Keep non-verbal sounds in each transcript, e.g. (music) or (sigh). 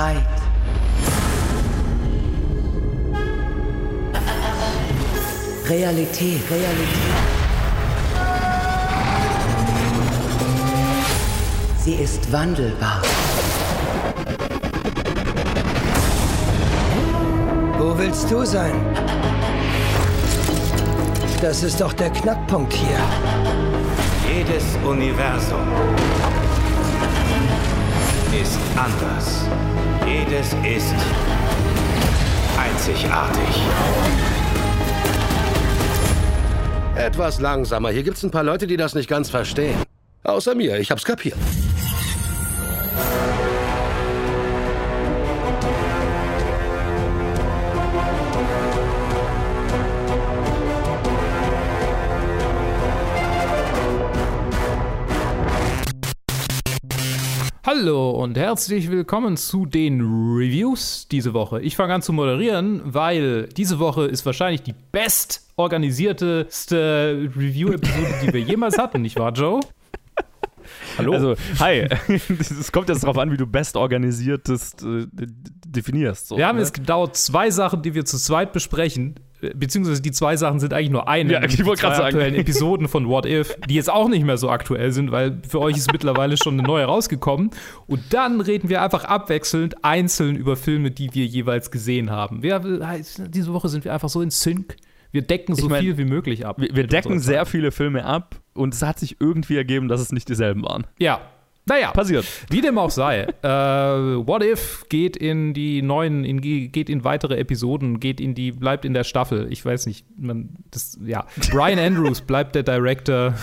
Zeit. Realität, Realität. Sie ist wandelbar. Wo willst du sein? Das ist doch der Knackpunkt hier. Jedes Universum ist anders. Jedes ist einzigartig. Etwas langsamer. Hier gibt's ein paar Leute, die das nicht ganz verstehen. Außer mir, ich hab's kapiert. Hallo und herzlich willkommen zu den Reviews diese Woche. Ich fange an zu moderieren, weil diese Woche ist wahrscheinlich die bestorganisierteste Review-Episode, die wir jemals hatten, nicht wahr, Joe? Hallo. Also, hi. (laughs) Es kommt jetzt darauf an, wie du bestorganisiertest äh, definierst. So, wir haben ne? jetzt gedauert zwei Sachen, die wir zu zweit besprechen. Beziehungsweise die zwei Sachen sind eigentlich nur eine. Ja, ich wollte gerade sagen. aktuellen (laughs) Episoden von What If, die jetzt auch nicht mehr so aktuell sind, weil für euch ist mittlerweile schon eine neue rausgekommen. Und dann reden wir einfach abwechselnd einzeln über Filme, die wir jeweils gesehen haben. Wir, diese Woche sind wir einfach so in Sync. Wir decken so Ich mein, viel wie möglich ab. Wir, wir decken sehr viele Filme ab und es hat sich irgendwie ergeben, dass es nicht dieselben waren. Ja. Naja, Passiert. Wie dem auch sei. äh, What If geht in die neuen, in, geht in weitere Episoden, geht in die, bleibt in der Staffel. Ich weiß nicht, man, das, ja. Brian Andrews bleibt der Director.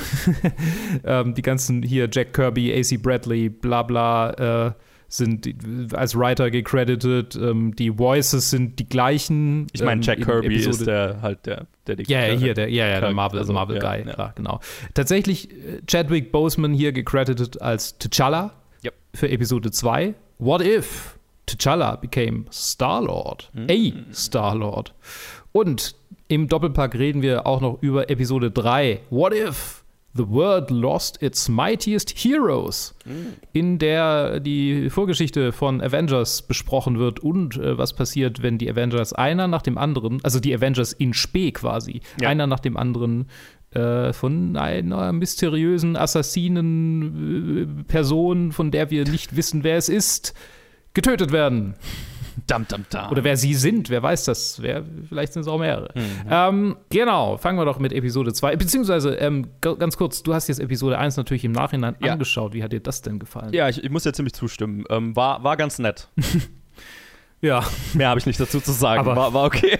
(laughs) ähm, die ganzen hier, Jack Kirby, AC Bradley, bla bla, äh, sind als Writer gecredited. Ähm, die Voices sind die gleichen. Ich meine, ähm, Jack in Kirby Episode- ist der halt der, der die ja, ja, hier, der, ja, ja, der Marvel, also, Marvel ja, Guy, ja. klar, genau. Tatsächlich äh, Chadwick Boseman hier gecredited als T'Challa Yep. für Episode 2. What if T'Challa became Star-Lord? Hm. A Star-Lord. Und im Doppelpack reden wir auch noch über Episode 3. What if the world lost its mightiest heroes? in der die Vorgeschichte von Avengers besprochen wird und äh, was passiert, wenn die Avengers einer nach dem anderen, also die Avengers in Spee quasi, Ja. einer nach dem anderen äh, von einer mysteriösen Assassinen-Person, von der wir nicht wissen, wer es ist, getötet werden. Dam, dam, dam. Oder wer sie sind, wer weiß das? Wer, vielleicht sind es auch mehrere. Ähm, genau, fangen wir doch mit Episode 2. Beziehungsweise, ähm, ganz kurz, du hast jetzt Episode 1 natürlich im Nachhinein Ja. angeschaut. Wie hat dir das denn gefallen? ja, ich, ich muss ja ziemlich zustimmen. Ähm, war, war ganz nett. (laughs) Ja, Mehr habe ich nicht dazu zu sagen. Aber- war, war okay.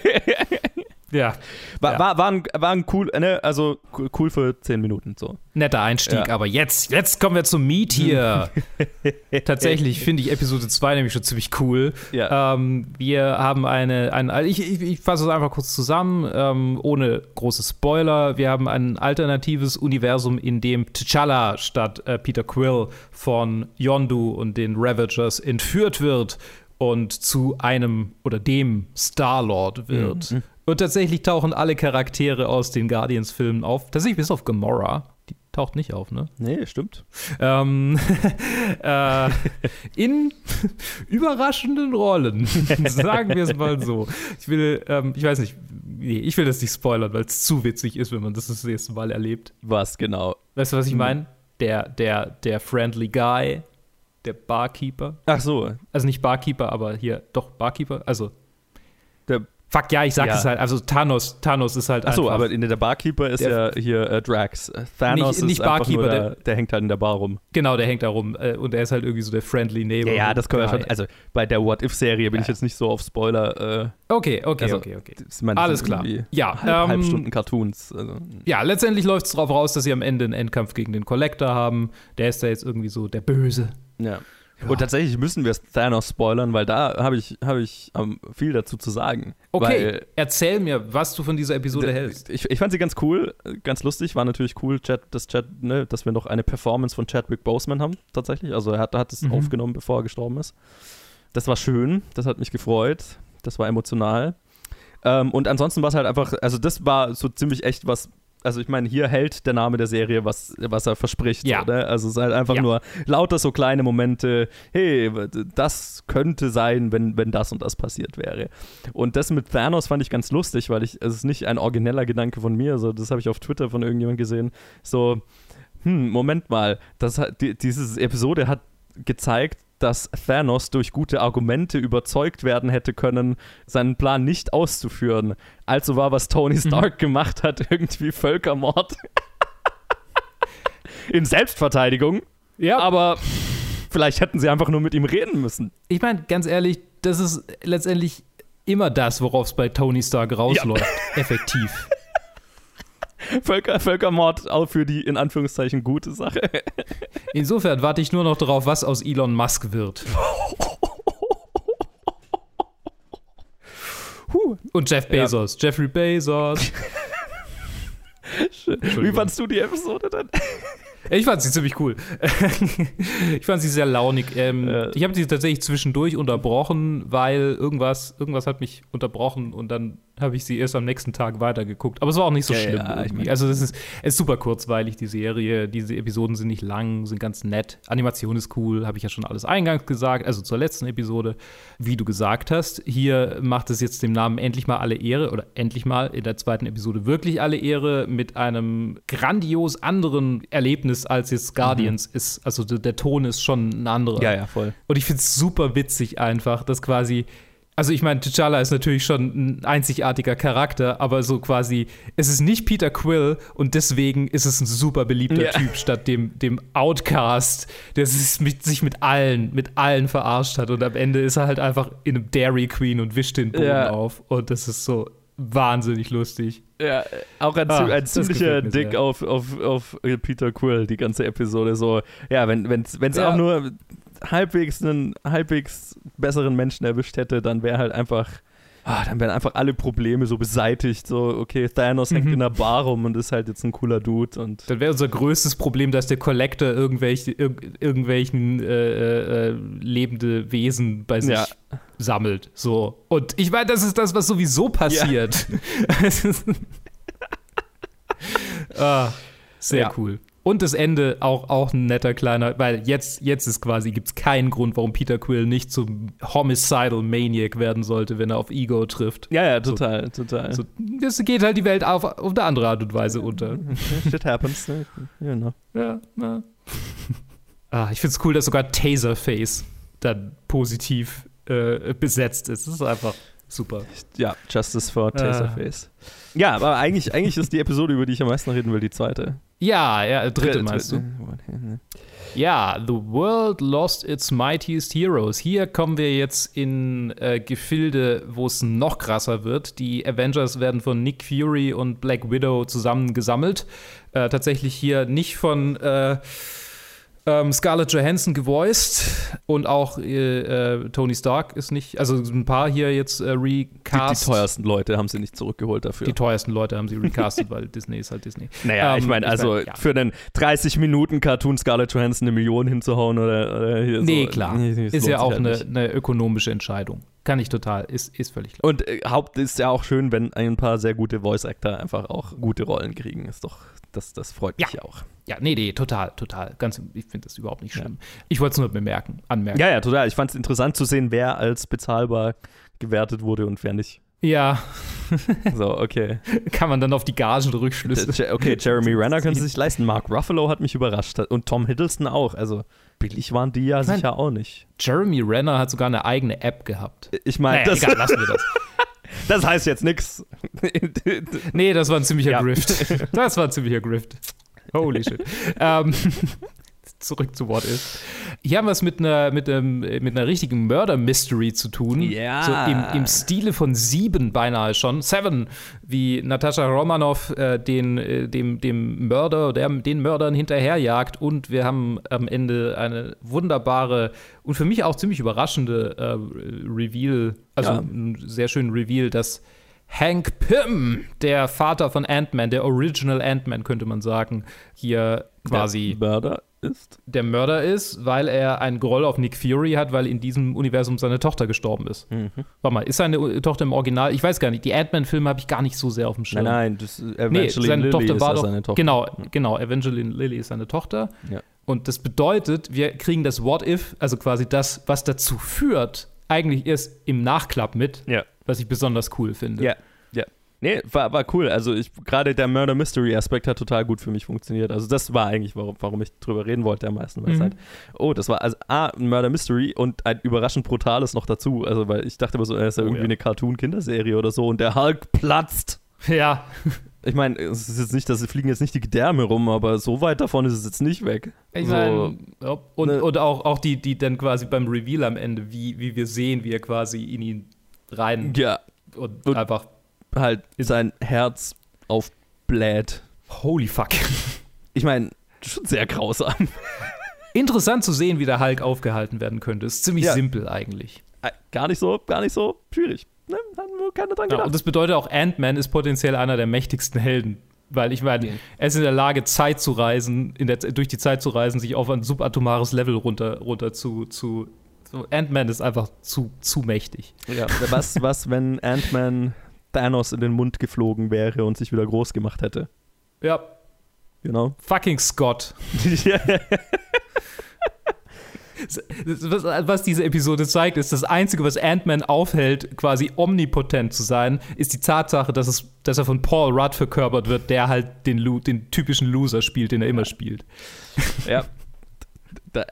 Ja. War, Ja. war, war, ein, war ein cool, ne, also cool- für 10 Minuten so. Netter Einstieg, Ja. aber jetzt, jetzt kommen wir zum Meat hier. (laughs) Tatsächlich finde ich Episode 2 nämlich schon ziemlich cool. Ja. Ähm, wir haben eine, ein, also ich, ich, ich fasse es einfach kurz zusammen, ähm, ohne große Spoiler. Wir haben ein alternatives Universum, in dem T'Challa statt äh, Peter Quill von Yondu und den Ravagers entführt wird und zu einem oder dem Star-Lord wird. Und tatsächlich tauchen alle Charaktere aus den Guardians-Filmen auf. Tatsächlich bis auf Gamora. Die taucht nicht auf, ne? Nee, stimmt. Ähm, (laughs) äh, in überraschenden Rollen, (laughs) sagen wir es mal so. Ich will, ähm, ich weiß nicht, nee, ich will das nicht spoilern, weil es zu witzig ist, wenn man das das nächste Mal erlebt. Was genau? Weißt du, was ich meine? Der, der, der friendly guy, der Barkeeper. Ach so, Also nicht Barkeeper, aber hier, doch Barkeeper. Also, fuck, ja, ich sag Ja. es halt. Also Thanos, Thanos ist halt ach so, einfach- aber in der Barkeeper ist Der- ja hier äh, Drax. Äh, Thanos Nicht- nicht ist Barkeeper, der- der, der hängt halt in der Bar rum. Genau, der hängt da rum. Äh, und er ist halt irgendwie so der friendly neighbor. Ja, ja, das können wir schon. Also bei der What-If-Serie bin ich jetzt nicht so auf Spoiler. Äh, Okay, okay, also, okay, okay. meine, Alles klar. Ja, halb, ähm, Halbstunden Cartoons. Also, Ja, letztendlich läuft es darauf raus, dass sie am Ende einen Endkampf gegen den Collector haben. Der ist da jetzt irgendwie so der Böse. ja. Und tatsächlich müssen wir Thanos spoilern, weil da habe ich, hab ich ähm, viel dazu zu sagen. Okay, erzähl mir, was du von dieser Episode Weil, hältst. ich, ich fand sie ganz cool, ganz lustig, war natürlich cool, Chad, dass, Chad, ne, dass wir noch eine Performance von Chadwick Boseman haben, tatsächlich. Also er hat, hat es Mhm. aufgenommen, bevor er gestorben ist. Das war schön, das hat mich gefreut, das war emotional. Ähm, und ansonsten war es halt einfach, also das war so ziemlich echt was, also ich meine, hier hält der Name der Serie, was, was er verspricht. Ja. Ne? Also es ist halt einfach Ja. nur lauter so kleine Momente, hey, das könnte sein, wenn, wenn das und das passiert wäre. Und das mit Thanos fand ich ganz lustig, weil ich, es ist nicht ein origineller Gedanke von mir, so, das habe ich auf Twitter von irgendjemand gesehen. So, hm, Moment mal, das hat, die, diese Episode hat gezeigt, dass Thanos durch gute Argumente überzeugt werden hätte können, seinen Plan nicht auszuführen. Also war, was Tony Stark gemacht hat, (laughs) irgendwie Völkermord. (laughs) In Selbstverteidigung. Ja, Aber vielleicht hätten sie einfach nur mit ihm reden müssen. ich meine, ganz ehrlich, das ist letztendlich immer das, worauf es bei Tony Stark rausläuft. Effektiv. (laughs) (laughs) Völker, Völkermord auch für die in Anführungszeichen gute Sache. (laughs) Insofern warte ich nur noch darauf, was aus Elon Musk wird. (laughs) Und Jeff Bezos. Jeffrey Bezos. Wie fandst du die Episode denn? Ich fand sie ziemlich cool. ich fand sie sehr launig. Ähm, Ja. Ich habe sie tatsächlich zwischendurch unterbrochen, weil irgendwas, irgendwas hat mich unterbrochen und dann habe ich sie erst am nächsten Tag weitergeguckt. Aber es war auch nicht so Ja, schlimm. ja, ich mein- also es ist, ist super kurzweilig, die Serie. Diese Episoden sind nicht lang, sind ganz nett. Animation ist cool, habe ich ja schon alles eingangs gesagt, also zur letzten Episode. Wie du gesagt hast, hier macht es jetzt dem Namen endlich mal alle Ehre oder endlich mal in der zweiten Episode wirklich alle Ehre mit einem grandios anderen Erlebnis als jetzt Guardians ist. Also der, der Ton ist schon ein anderer. Ja, ja, voll. Und ich finde es super witzig einfach, dass quasi. Also ich meine, T'Challa ist natürlich schon ein einzigartiger Charakter, aber so quasi, es ist nicht Peter Quill und deswegen ist es ein super beliebter Ja. Typ statt dem, dem Outcast, der sich mit, sich mit allen, mit allen verarscht hat und am Ende ist er halt einfach in einem Dairy Queen und wischt den Boden Ja. auf und das ist so wahnsinnig lustig. Ja, auch ein, Ah, ein ziemlicher Dick auf, auf, auf Peter Quill, die ganze Episode. So, ja, wenn es wenn's Ja. auch nur halbwegs einen halbwegs besseren Menschen erwischt hätte, dann wäre halt einfach. Ah, dann wären einfach alle Probleme so beseitigt. So, okay, Thanos hängt Mhm. in einer Bar rum und ist halt jetzt ein cooler Dude. Und Dann wäre unser größtes Problem, dass der Collector irgendwelche, irg irgendwelchen äh, äh, lebende Wesen bei sich Ja. sammelt. So. Und ich meine, das ist das, was sowieso passiert. Ist- (laughs) (laughs) ah, sehr Ja. cool. Und das Ende auch, auch ein netter kleiner, weil jetzt, jetzt ist quasi, gibt es keinen Grund, warum Peter Quill nicht zum Homicidal Maniac werden sollte, wenn er auf Ego trifft. ja, ja, total, total. So, das geht halt die Welt auf, auf eine andere Art und Weise unter. (laughs) Shit happens. Ne? You know. Ja, ja. (laughs) ah, ich finde es cool, dass sogar Taserface dann positiv äh, besetzt ist. Das ist einfach super. Ja, Justice for Ah. Taserface. Ja, aber eigentlich, eigentlich ist die Episode, über die ich am meisten reden will, die zweite. Ja, ja, dritte Dr- meinst du? dritte. Ja, The World Lost Its Mightiest Heroes. Hier kommen wir jetzt in äh, Gefilde, wo es noch krasser wird. Die Avengers werden von Nick Fury und Black Widow zusammengesammelt. Äh, tatsächlich hier nicht von äh, ähm, Scarlett Johansson gevoiced und auch äh, äh, Tony Stark ist nicht, also ein paar hier jetzt äh, Die, die recast. teuersten Leute haben sie nicht zurückgeholt dafür. Die teuersten Leute haben sie recastet, weil (laughs) Disney ist halt Disney. Naja, Ähm, ich meine, also mein, ja. für einen 30-Minuten-Cartoon Scarlett Johansson eine Million hinzuhauen oder, oder hier Nee, so. klar. Nee, das Ist ja auch halt eine, eine ökonomische Entscheidung. Kann ich total. Ist, ist völlig klar. Und äh, Haupt ist ja auch schön, wenn ein paar sehr gute Voice-Actor einfach auch gute Rollen kriegen. Ist doch, das, das freut Ja. mich auch. Ja, nee, nee, total, total. Ganz, ich finde das überhaupt nicht schlimm. Ich wollte es nur bemerken, anmerken. Ja, ja, total. Ich fand es interessant zu sehen, wer als bezahlbar gewertet wurde und wer nicht. Ja, (laughs) So, okay. (laughs) kann man dann auf die Gagen rückschlüssen. Je- okay, Jeremy Renner (laughs) könnte sich leisten. Mark Ruffalo hat mich überrascht. Und Tom Hiddleston auch. Also billig waren die ja mein- sicher auch nicht. Jeremy Renner hat sogar eine eigene App gehabt. Ich meine, Naja, das, egal, lassen wir das. (laughs) das heißt jetzt nichts. Nee, das war ein ziemlicher Ja. Grift. (laughs) Das war ein ziemlicher Grift. Holy shit. ähm, (laughs) zurück zu What If. Hier haben wir es mit einer, mit einem, mit einer richtigen Murder-Mystery zu tun. Ja. So im, im Stile von Sieben beinahe schon. Seven, wie Natascha Romanoff äh, den, äh, dem, dem Mörder, der, den Mördern hinterherjagt. Und wir haben am Ende eine wunderbare und für mich auch ziemlich überraschende äh, Reveal, also Ja. einen sehr schönen Reveal, dass Hank Pym, der Vater von Ant-Man, der Original Ant-Man, könnte man sagen, hier quasi Der Mörder ist? der Mörder ist, weil er einen Groll auf Nick Fury hat, weil in diesem Universum seine Tochter gestorben ist. Mhm. Warte mal, ist seine Tochter im Original? Ich weiß gar nicht. Die Ant-Man-Filme habe ich gar nicht so sehr auf dem Schirm. Nein, nein, das Nee, Evangeline seine Lilly Tochter war doch. seine Tochter. Genau, genau. Evangeline Lilly ist seine Tochter. Ja. Und das bedeutet, wir kriegen das What If, also quasi das, was dazu führt, eigentlich erst im Nachklapp mit, Ja. was ich besonders cool finde. Ja. Nee, war, war cool. Also ich gerade der Murder Mystery Aspekt hat total gut für mich funktioniert. Also das war eigentlich, warum, warum ich drüber reden wollte am meisten. Weil Mhm. halt, oh, das war also A, ein Murder Mystery und ein überraschend brutales noch dazu. Also weil ich dachte immer so, es ist ja Oh, irgendwie ja. eine Cartoon-Kinderserie oder so und der Hulk platzt. Ja, Ich meine, es ist jetzt nicht, dass sie fliegen jetzt nicht die Gedärme rum, aber so weit davon ist es jetzt nicht weg. ich so, meine, ja, und, ne- und auch, auch die, die dann quasi beim Reveal am Ende, wie, wie wir sehen, wie er quasi in ihn rein ja, und, Und- einfach, halt sein Herz aufbläht. holy fuck. Ich meine, schon sehr grausam. Interessant zu sehen, wie der Hulk aufgehalten werden könnte. Ist ziemlich Ja. simpel eigentlich. Gar nicht so, gar nicht so schwierig. Ne? Haben nur keiner dran Ja, gedacht. und das bedeutet auch, Ant-Man ist potenziell einer der mächtigsten Helden. Weil ich meine, er ist in der Lage, Zeit zu reisen, in der, durch die Zeit zu reisen, sich auf ein subatomares Level runter, runter zu. zu so, Ant-Man ist einfach zu, zu mächtig. Ja, was, was, wenn Ant-Man Thanos in den Mund geflogen wäre und sich wieder groß gemacht hätte? Ja, You know? fucking Scott. (laughs) Was, diese Episode zeigt, ist, das Einzige, was Ant-Man aufhält, quasi omnipotent zu sein, ist die Tatsache, dass, es, dass er von Paul Rudd verkörpert wird, der halt den, den typischen Loser spielt, den er immer spielt. ja. (laughs)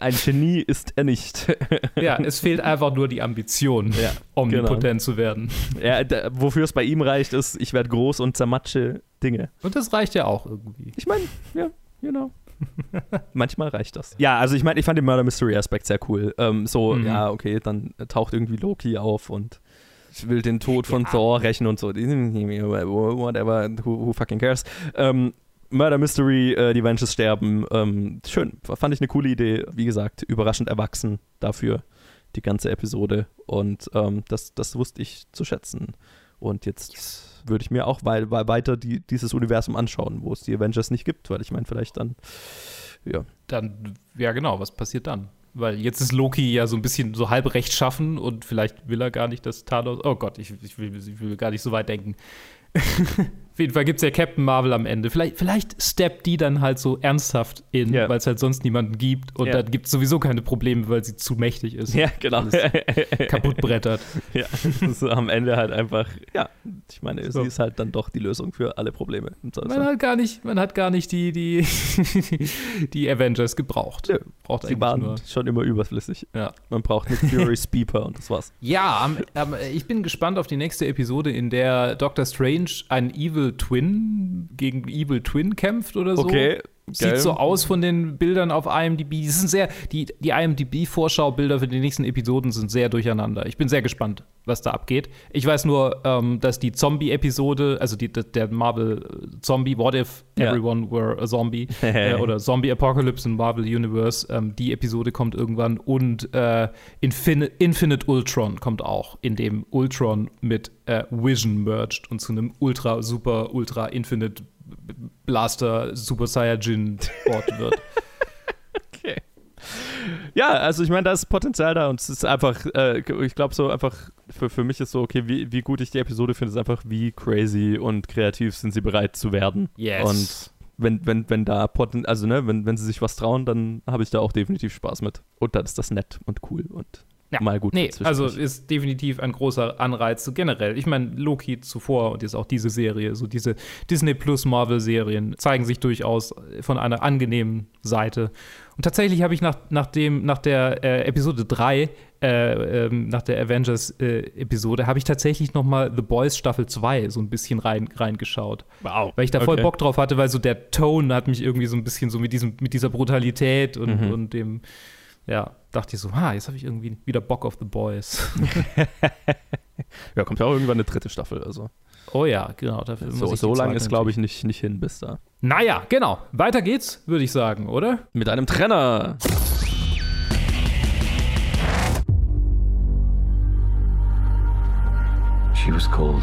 Ein Genie ist er nicht. (laughs) Ja, es fehlt einfach nur die Ambition, Ja, omnipotent zu werden. ja, da, wofür es bei ihm reicht, ist, ich werde groß und zermatsche Dinge. Und das reicht ja auch irgendwie. Ich meine, ja, genau. (laughs) Manchmal reicht das. Ja, also ich meine, ich fand den Murder Mystery Aspekt sehr cool. Ähm, so, Mhm. ja, okay, dann taucht irgendwie Loki auf und ich will den Tod von Thor rächen und so. (laughs) Whatever, who, who fucking cares. Ähm, Murder Mystery, äh, die Ventures sterben. Ähm, schön, fand ich eine coole Idee. Wie gesagt, überraschend erwachsen dafür, die ganze Episode. Und ähm, das, das wusste ich zu schätzen. Und jetzt würde ich mir auch wei wei weiter die, dieses Universum anschauen, wo es die Avengers nicht gibt, weil ich meine, vielleicht dann, ja. Dann, ja genau, was passiert dann? Weil jetzt ist Loki ja so ein bisschen so halb rechtschaffen und vielleicht will er gar nicht, dass Thanos. Oh Gott, ich, ich, will, ich will gar nicht so weit denken. (laughs) Auf jeden Fall gibt es ja Captain Marvel am Ende. Vielleicht, vielleicht steppt die dann halt so ernsthaft in, Ja. weil es halt sonst niemanden gibt. Und Ja. dann gibt es sowieso keine Probleme, weil sie zu mächtig ist. Ja, genau. Kaputt brettert. (laughs) ja, das ist am Ende halt einfach, ja, ich meine, So. sie ist halt dann doch die Lösung für alle Probleme. Man hat gar nicht, man hat gar nicht die, die, (laughs) die Avengers gebraucht. Nö, Braucht Sie waren nur. schon immer überflüssig. Ja. Man braucht Nick Fury's (laughs) Beeper und das war's. Ja, am, ich bin gespannt auf die nächste Episode, in der Doctor Strange einen Evil Twin gegen Evil Twin kämpft oder so. Okay, Sieht geil. so aus von den Bildern auf IMDb. Die sind sehr, die, die IMDb-Vorschaubilder für die nächsten Episoden sind sehr durcheinander. Ich bin sehr gespannt, was da abgeht. Ich weiß nur, ähm, dass die Zombie-Episode, also die, der Marvel-Zombie, What If Ja. Everyone Were a Zombie (laughs) äh, oder Zombie Apocalypse in Marvel Universe, ähm, die Episode kommt irgendwann und äh, Infin Infinite Ultron kommt auch, in dem Ultron mit äh, Vision merged und zu einem Ultra, Super, Ultra Infinite Blaster Super Saiyajin Ort wird. (laughs) Okay. Ja, also ich meine, da ist Potenzial da und es ist einfach, äh, ich glaube so einfach, für, für mich ist so, okay, wie, wie gut ich die Episode finde, ist einfach, wie crazy und kreativ sind sie bereit zu werden. Yes. Und wenn, wenn, wenn da Poten also ne, wenn, wenn sie sich was trauen, dann habe ich da auch definitiv Spaß mit. Und dann ist das nett und cool und Ja. mal gut. Nee, also ist definitiv ein großer Anreiz so generell. Ich meine, Loki zuvor und jetzt auch diese Serie, so diese Disney Plus Marvel Serien zeigen sich durchaus von einer angenehmen Seite. Und tatsächlich habe ich nach, nach, dem, nach der äh, Episode 3, äh, ähm, nach der Avengers äh, Episode, habe ich tatsächlich noch mal The Boys Staffel 2 so ein bisschen rein, reingeschaut. wow. Weil ich da voll Okay. Bock drauf hatte, weil so der Tone hat mich irgendwie so ein bisschen so mit, diesem, mit dieser Brutalität und, Mhm. und dem, ja, dachte ich so, ha, jetzt habe ich irgendwie wieder Bock auf The Boys. (laughs) Ja, kommt ja auch irgendwann eine dritte Staffel. Also oh ja, genau. Dafür muss so, so lange ist, glaube ich, nicht, nicht hin bis da. Naja, genau. Weiter geht's, würde ich sagen, oder? Mit einem Trenner. She was called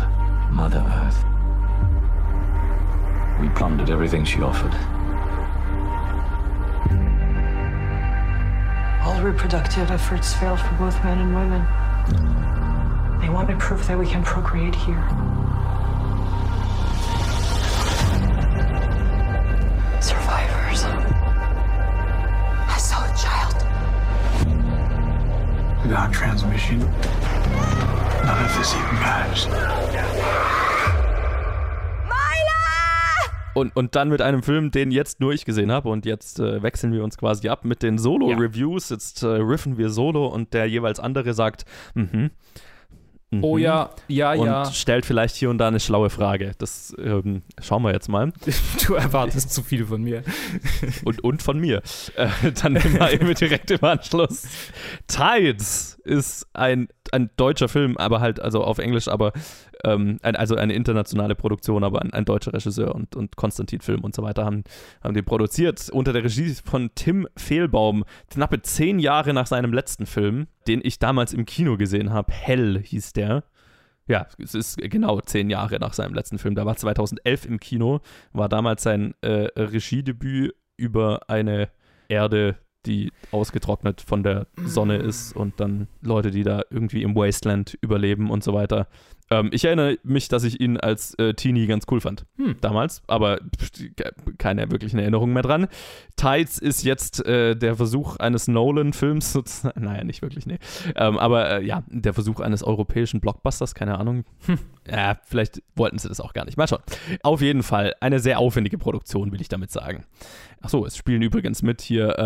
Mother Earth. We plundered everything she offered. Reproductive efforts failed for both men and women. They wanted proof that we can procreate here. Survivors. I saw a child. Without transmission, none of this even matters. Und, und dann mit einem Film, den jetzt nur ich gesehen habe. Und jetzt äh, wechseln wir uns quasi ab mit den Solo-Reviews. Jetzt äh, riffen wir Solo und der jeweils andere sagt, mhm. mhm. Oh ja, ja, und ja. stellt vielleicht hier und da eine schlaue Frage. Das ähm, schauen wir jetzt mal. (laughs) Du erwartest zu viel von mir. (laughs) Und, und von mir. Äh, dann nehmen wir eben direkt im Anschluss. Tides ist ein, ein deutscher Film, aber halt, also auf Englisch, aber ähm, ein, also eine internationale Produktion, aber ein, ein deutscher Regisseur und, und Konstantin Film und so weiter haben, haben den produziert. Unter der Regie von Tim Fehlbaum, knappe zehn Jahre nach seinem letzten Film, den ich damals im Kino gesehen habe. Hell hieß der. Ja, es ist genau zehn Jahre nach seinem letzten Film. Der war 2011 im Kino, war damals sein äh, Regiedebüt über eine Erde, die ausgetrocknet von der Sonne ist und dann Leute, die da irgendwie im Wasteland überleben und so weiter. Ähm, ich erinnere mich, dass ich ihn als äh, Teenie ganz cool fand. Hm. Damals, aber keine wirklichen Erinnerungen mehr dran. Tides ist jetzt äh, der Versuch eines Nolan-Films, sozusagen. (laughs) Naja, nicht wirklich, nee. Ähm, aber äh, ja, der Versuch eines europäischen Blockbusters, keine Ahnung. Hm. Ja, vielleicht wollten sie das auch gar nicht. Mal schauen. Auf jeden Fall eine sehr aufwendige Produktion, will ich damit sagen. Achso, es spielen übrigens mit hier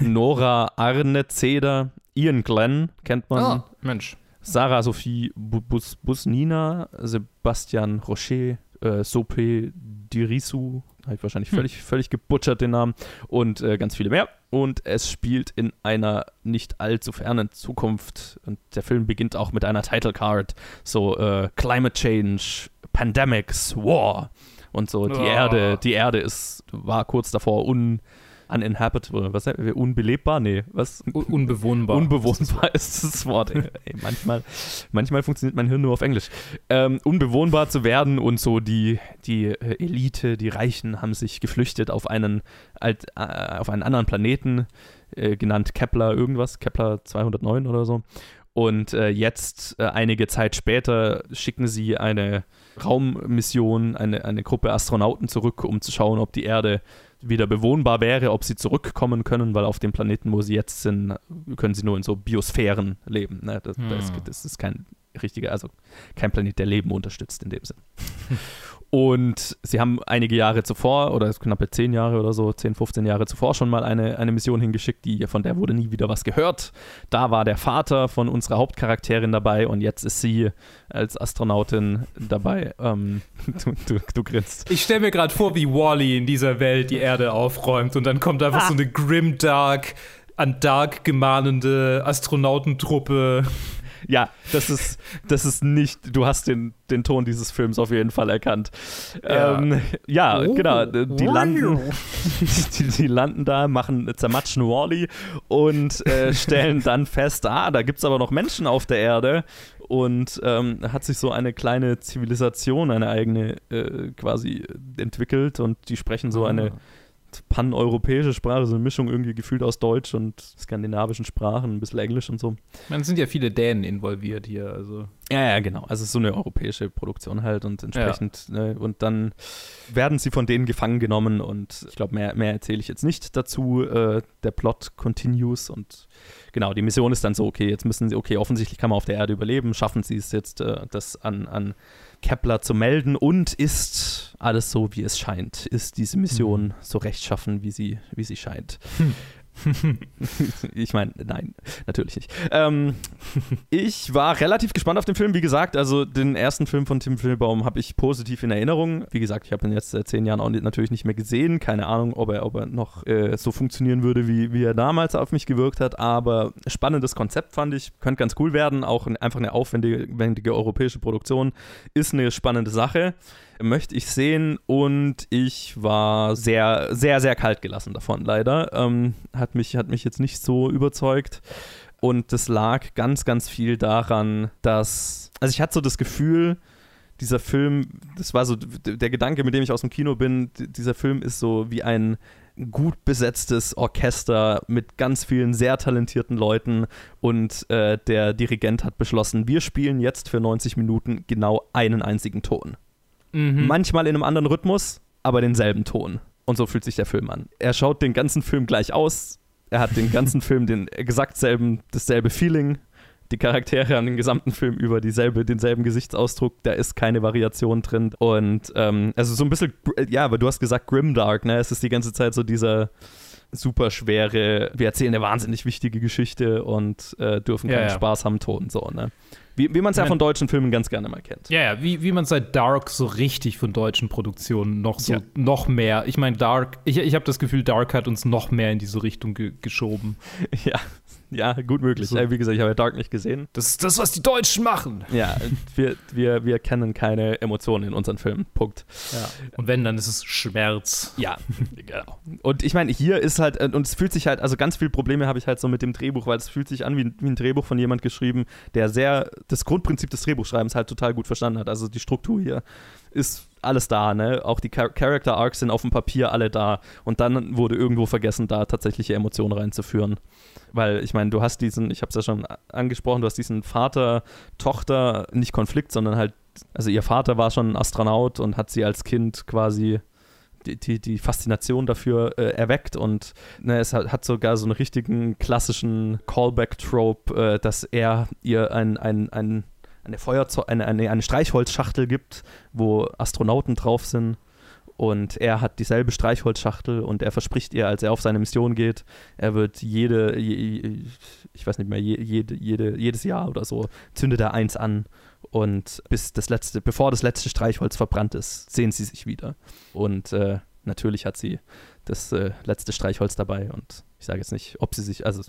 äh, Nora Arne-Zeder, Ian Glenn, kennt man. Ah, Mensch. Sarah Sophie Bu- Bus Busnina, Sebastian Rocher, äh, Sope Dirisu, habe ich wahrscheinlich völlig, völlig gebutschert den Namen, und äh, ganz viele mehr. Und es spielt in einer nicht allzu fernen Zukunft. Und der Film beginnt auch mit einer Title Card, so äh, Climate Change, Pandemics, War. Und so, die Oh. Erde, die Erde ist, war kurz davor un, uninhabited, oder was wir, unbelebbar? Nee, was? Un unbewohnbar. Unbewohnbar (laughs) ist das Wort. Ey, Ey, manchmal, manchmal funktioniert mein Hirn nur auf Englisch. Ähm, unbewohnbar zu werden und so die, die äh, Elite, die Reichen haben sich geflüchtet auf einen, alt, äh, auf einen anderen Planeten, äh, genannt Kepler irgendwas, Kepler 209 oder so. Und äh, jetzt, äh, einige Zeit später, schicken sie eine Raummission, eine, eine Gruppe Astronauten zurück, um zu schauen, ob die Erde wieder bewohnbar wäre, ob sie zurückkommen können, weil auf dem Planeten, wo sie jetzt sind, können sie nur in so Biosphären leben. Ne? Das, das, Hm. das ist kein richtiger, also kein Planet, der Leben unterstützt in dem Sinn. (laughs) Und sie haben einige Jahre zuvor, oder knappe zehn Jahre oder so, 10, 15 Jahre zuvor schon mal eine, eine Mission hingeschickt, die, von der wurde nie wieder was gehört. Da war der Vater von unserer Hauptcharakterin dabei und jetzt ist sie als Astronautin dabei. Ähm, (laughs) du, du, du grinst. Ich stelle mir gerade vor, wie Wally in dieser Welt die Erde aufräumt und dann kommt einfach so eine grimdark, an Dark gemahnende Astronautentruppe. Ja, das ist, das ist nicht, du hast den, den Ton dieses Films auf jeden Fall erkannt. Ja. Ähm, ja, Oh. genau, die landen, die, die landen da, machen, zermatschen Wally und äh, stellen dann fest, ah, da gibt es aber noch Menschen auf der Erde und ähm, hat sich so eine kleine Zivilisation, eine eigene äh, quasi entwickelt und die sprechen so eine paneuropäische Sprache, so eine Mischung irgendwie gefühlt aus Deutsch und skandinavischen Sprachen, ein bisschen Englisch und so. Man sind ja viele Dänen involviert hier, also. Ja, ja, genau. Also es ist so eine europäische Produktion halt und entsprechend, ne, und dann werden sie von denen gefangen genommen und ich glaube, mehr, mehr erzähle ich jetzt nicht dazu. Äh, der Plot continues und genau, die Mission ist dann so, okay, jetzt müssen sie, okay, offensichtlich kann man auf der Erde überleben, schaffen sie es jetzt, äh, das an, an Kepler zu melden und ist alles so, wie es scheint? Ist diese Mission so rechtschaffen, wie sie, wie sie scheint? (laughs) ich meine, nein, natürlich nicht. Ähm, ich war relativ gespannt auf den Film, wie gesagt. Also den ersten Film von Tim Filbaum habe ich positiv in Erinnerung. Wie gesagt, ich habe ihn jetzt seit zehn Jahren auch natürlich nicht mehr gesehen. Keine Ahnung, ob er, ob er noch äh, so funktionieren würde, wie, wie er damals auf mich gewirkt hat. Aber spannendes Konzept fand ich. Könnte ganz cool werden. Auch ein, einfach eine aufwendige wendige europäische Produktion. Ist eine spannende Sache möchte ich sehen und ich war sehr, sehr, sehr kalt gelassen davon, leider. Ähm, hat, mich, hat mich jetzt nicht so überzeugt. Und das lag ganz, ganz viel daran, dass, also ich hatte so das Gefühl, dieser Film, das war so der Gedanke, mit dem ich aus dem Kino bin, dieser Film ist so wie ein gut besetztes Orchester mit ganz vielen sehr talentierten Leuten und äh, der Dirigent hat beschlossen, wir spielen jetzt für 90 Minuten genau einen einzigen Ton. Mhm. Manchmal in einem anderen Rhythmus, aber denselben Ton. Und so fühlt sich der Film an. Er schaut den ganzen Film gleich aus. Er hat den (laughs) ganzen Film den exakt selben, dasselbe Feeling. Die Charaktere an den gesamten Film über dieselbe, denselben Gesichtsausdruck, da ist keine Variation drin. Und ähm, also so ein bisschen, ja, aber du hast gesagt Grimdark, ne? Es ist die ganze Zeit so dieser super schwere, wir erzählen eine wahnsinnig wichtige Geschichte und äh, dürfen Ja, keinen ja. Spaß haben, Ton, so, ne? Wie, wie man es ja von deutschen Filmen ganz gerne mal kennt. Ja, ja, wie, wie man seit Dark so richtig von deutschen Produktionen noch so Ja. noch mehr. Ich meine, Dark, ich, ich habe das Gefühl, Dark hat uns noch mehr in diese Richtung ge geschoben. (laughs) Ja, ja, gut möglich. So. Äh, Wie gesagt, ich habe ja Dark nicht gesehen. Das ist das, was die Deutschen machen. Ja, wir, wir, wir kennen keine Emotionen in unseren Filmen. Punkt. Ja. Und wenn, dann ist es Schmerz. Ja, genau. Und ich meine, hier ist halt, äh, und es fühlt sich halt, also ganz viele Probleme habe ich halt so mit dem Drehbuch, weil es fühlt sich an wie, wie ein Drehbuch von jemand geschrieben, der sehr das Grundprinzip des Drehbuchschreibens halt total gut verstanden hat. Also die Struktur hier ist alles da, ne? Auch die Char Character Arcs sind auf dem Papier alle da. Und dann wurde irgendwo vergessen, da tatsächliche Emotionen reinzuführen. Weil ich meine, du hast diesen, ich habe es ja schon angesprochen, du hast diesen Vater-Tochter, nicht Konflikt, sondern halt, also ihr Vater war schon ein Astronaut und hat sie als Kind quasi die, die, die Faszination dafür äh, erweckt und ne, es hat, hat sogar so einen richtigen klassischen Callback-Trope, äh, dass er ihr ein, ein, ein, eine, Feuerzeug, eine, eine, eine Streichholzschachtel gibt, wo Astronauten drauf sind und er hat dieselbe Streichholzschachtel und er verspricht ihr, als er auf seine Mission geht, er wird jede, je, ich weiß nicht mehr, je, jede, jede, jedes Jahr oder so, zündet er eins an und bis das letzte, bevor das letzte Streichholz verbrannt ist, sehen sie sich wieder. Und äh, natürlich hat sie das äh, letzte Streichholz dabei und ich sage jetzt nicht, ob sie sich, also,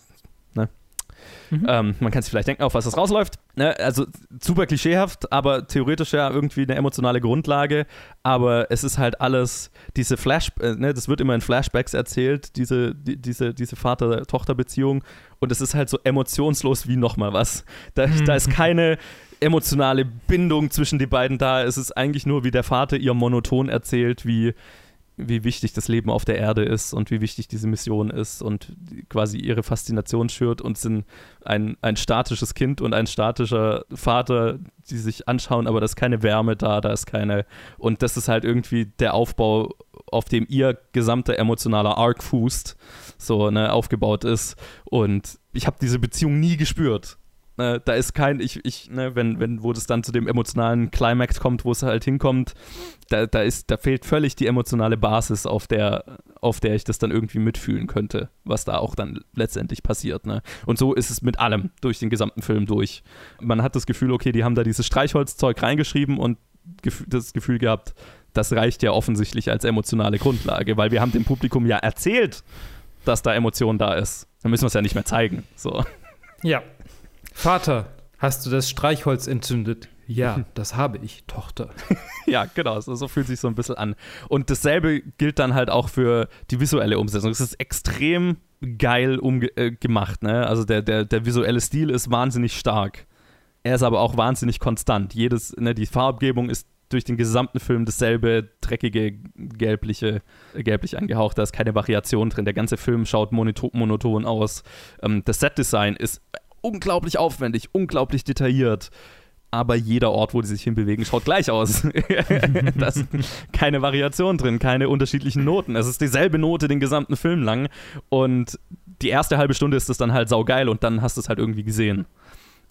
ne? Mhm. Ähm, man kann sich vielleicht denken, auf was das rausläuft. Ne? Also super klischeehaft, aber theoretisch ja irgendwie eine emotionale Grundlage. Aber es ist halt alles, diese Flash, äh, ne? das wird immer in Flashbacks erzählt, diese, die, diese, diese Vater-Tochter-Beziehung. Und es ist halt so emotionslos wie nochmal was. Da, da ist keine emotionale Bindung zwischen die beiden da. Es ist eigentlich nur, wie der Vater ihr monoton erzählt, wie, wie wichtig das Leben auf der Erde ist und wie wichtig diese Mission ist und quasi ihre Faszination schürt und sind ein, ein statisches Kind und ein statischer Vater, die sich anschauen, aber da ist keine Wärme da, da ist keine. Und das ist halt irgendwie der Aufbau, auf dem ihr gesamter emotionaler Arc fußt, so ne, aufgebaut ist. Und ich habe diese Beziehung nie gespürt. Ne, da ist kein, ich, ich, ne, wenn, wenn, wo das dann zu dem emotionalen Climax kommt, wo es halt hinkommt, da, da ist, da fehlt völlig die emotionale Basis, auf der, auf der ich das dann irgendwie mitfühlen könnte, was da auch dann letztendlich passiert. Ne? Und so ist es mit allem durch den gesamten Film durch. Man hat das Gefühl, okay, die haben da dieses Streichholzzeug reingeschrieben und das Gefühl gehabt, das reicht ja offensichtlich als emotionale Grundlage, weil wir haben dem Publikum ja erzählt, dass da Emotion da ist. Dann müssen wir es ja nicht mehr zeigen. So. Ja. Vater, hast du das Streichholz entzündet? Ja, (laughs) das habe ich, Tochter. (laughs) Ja, genau, so, so fühlt sich so ein bisschen an. Und dasselbe gilt dann halt auch für die visuelle Umsetzung. Es ist extrem geil umge äh, gemacht, ne? Also der, der, der visuelle Stil ist wahnsinnig stark. Er ist aber auch wahnsinnig konstant. Jedes, ne, die Farbgebung ist durch den gesamten Film dasselbe dreckige, gelbliche, äh, gelblich angehaucht. Da ist keine Variation drin. Der ganze Film schaut monoton, monoton aus. Ähm, das Setdesign ist unglaublich aufwendig, unglaublich detailliert. Aber jeder Ort, wo die sich hinbewegen, schaut gleich aus. (laughs) da ist keine Variation drin, keine unterschiedlichen Noten. Es ist dieselbe Note den gesamten Film lang. Und die erste halbe Stunde ist es dann halt saugeil und dann hast du es halt irgendwie gesehen.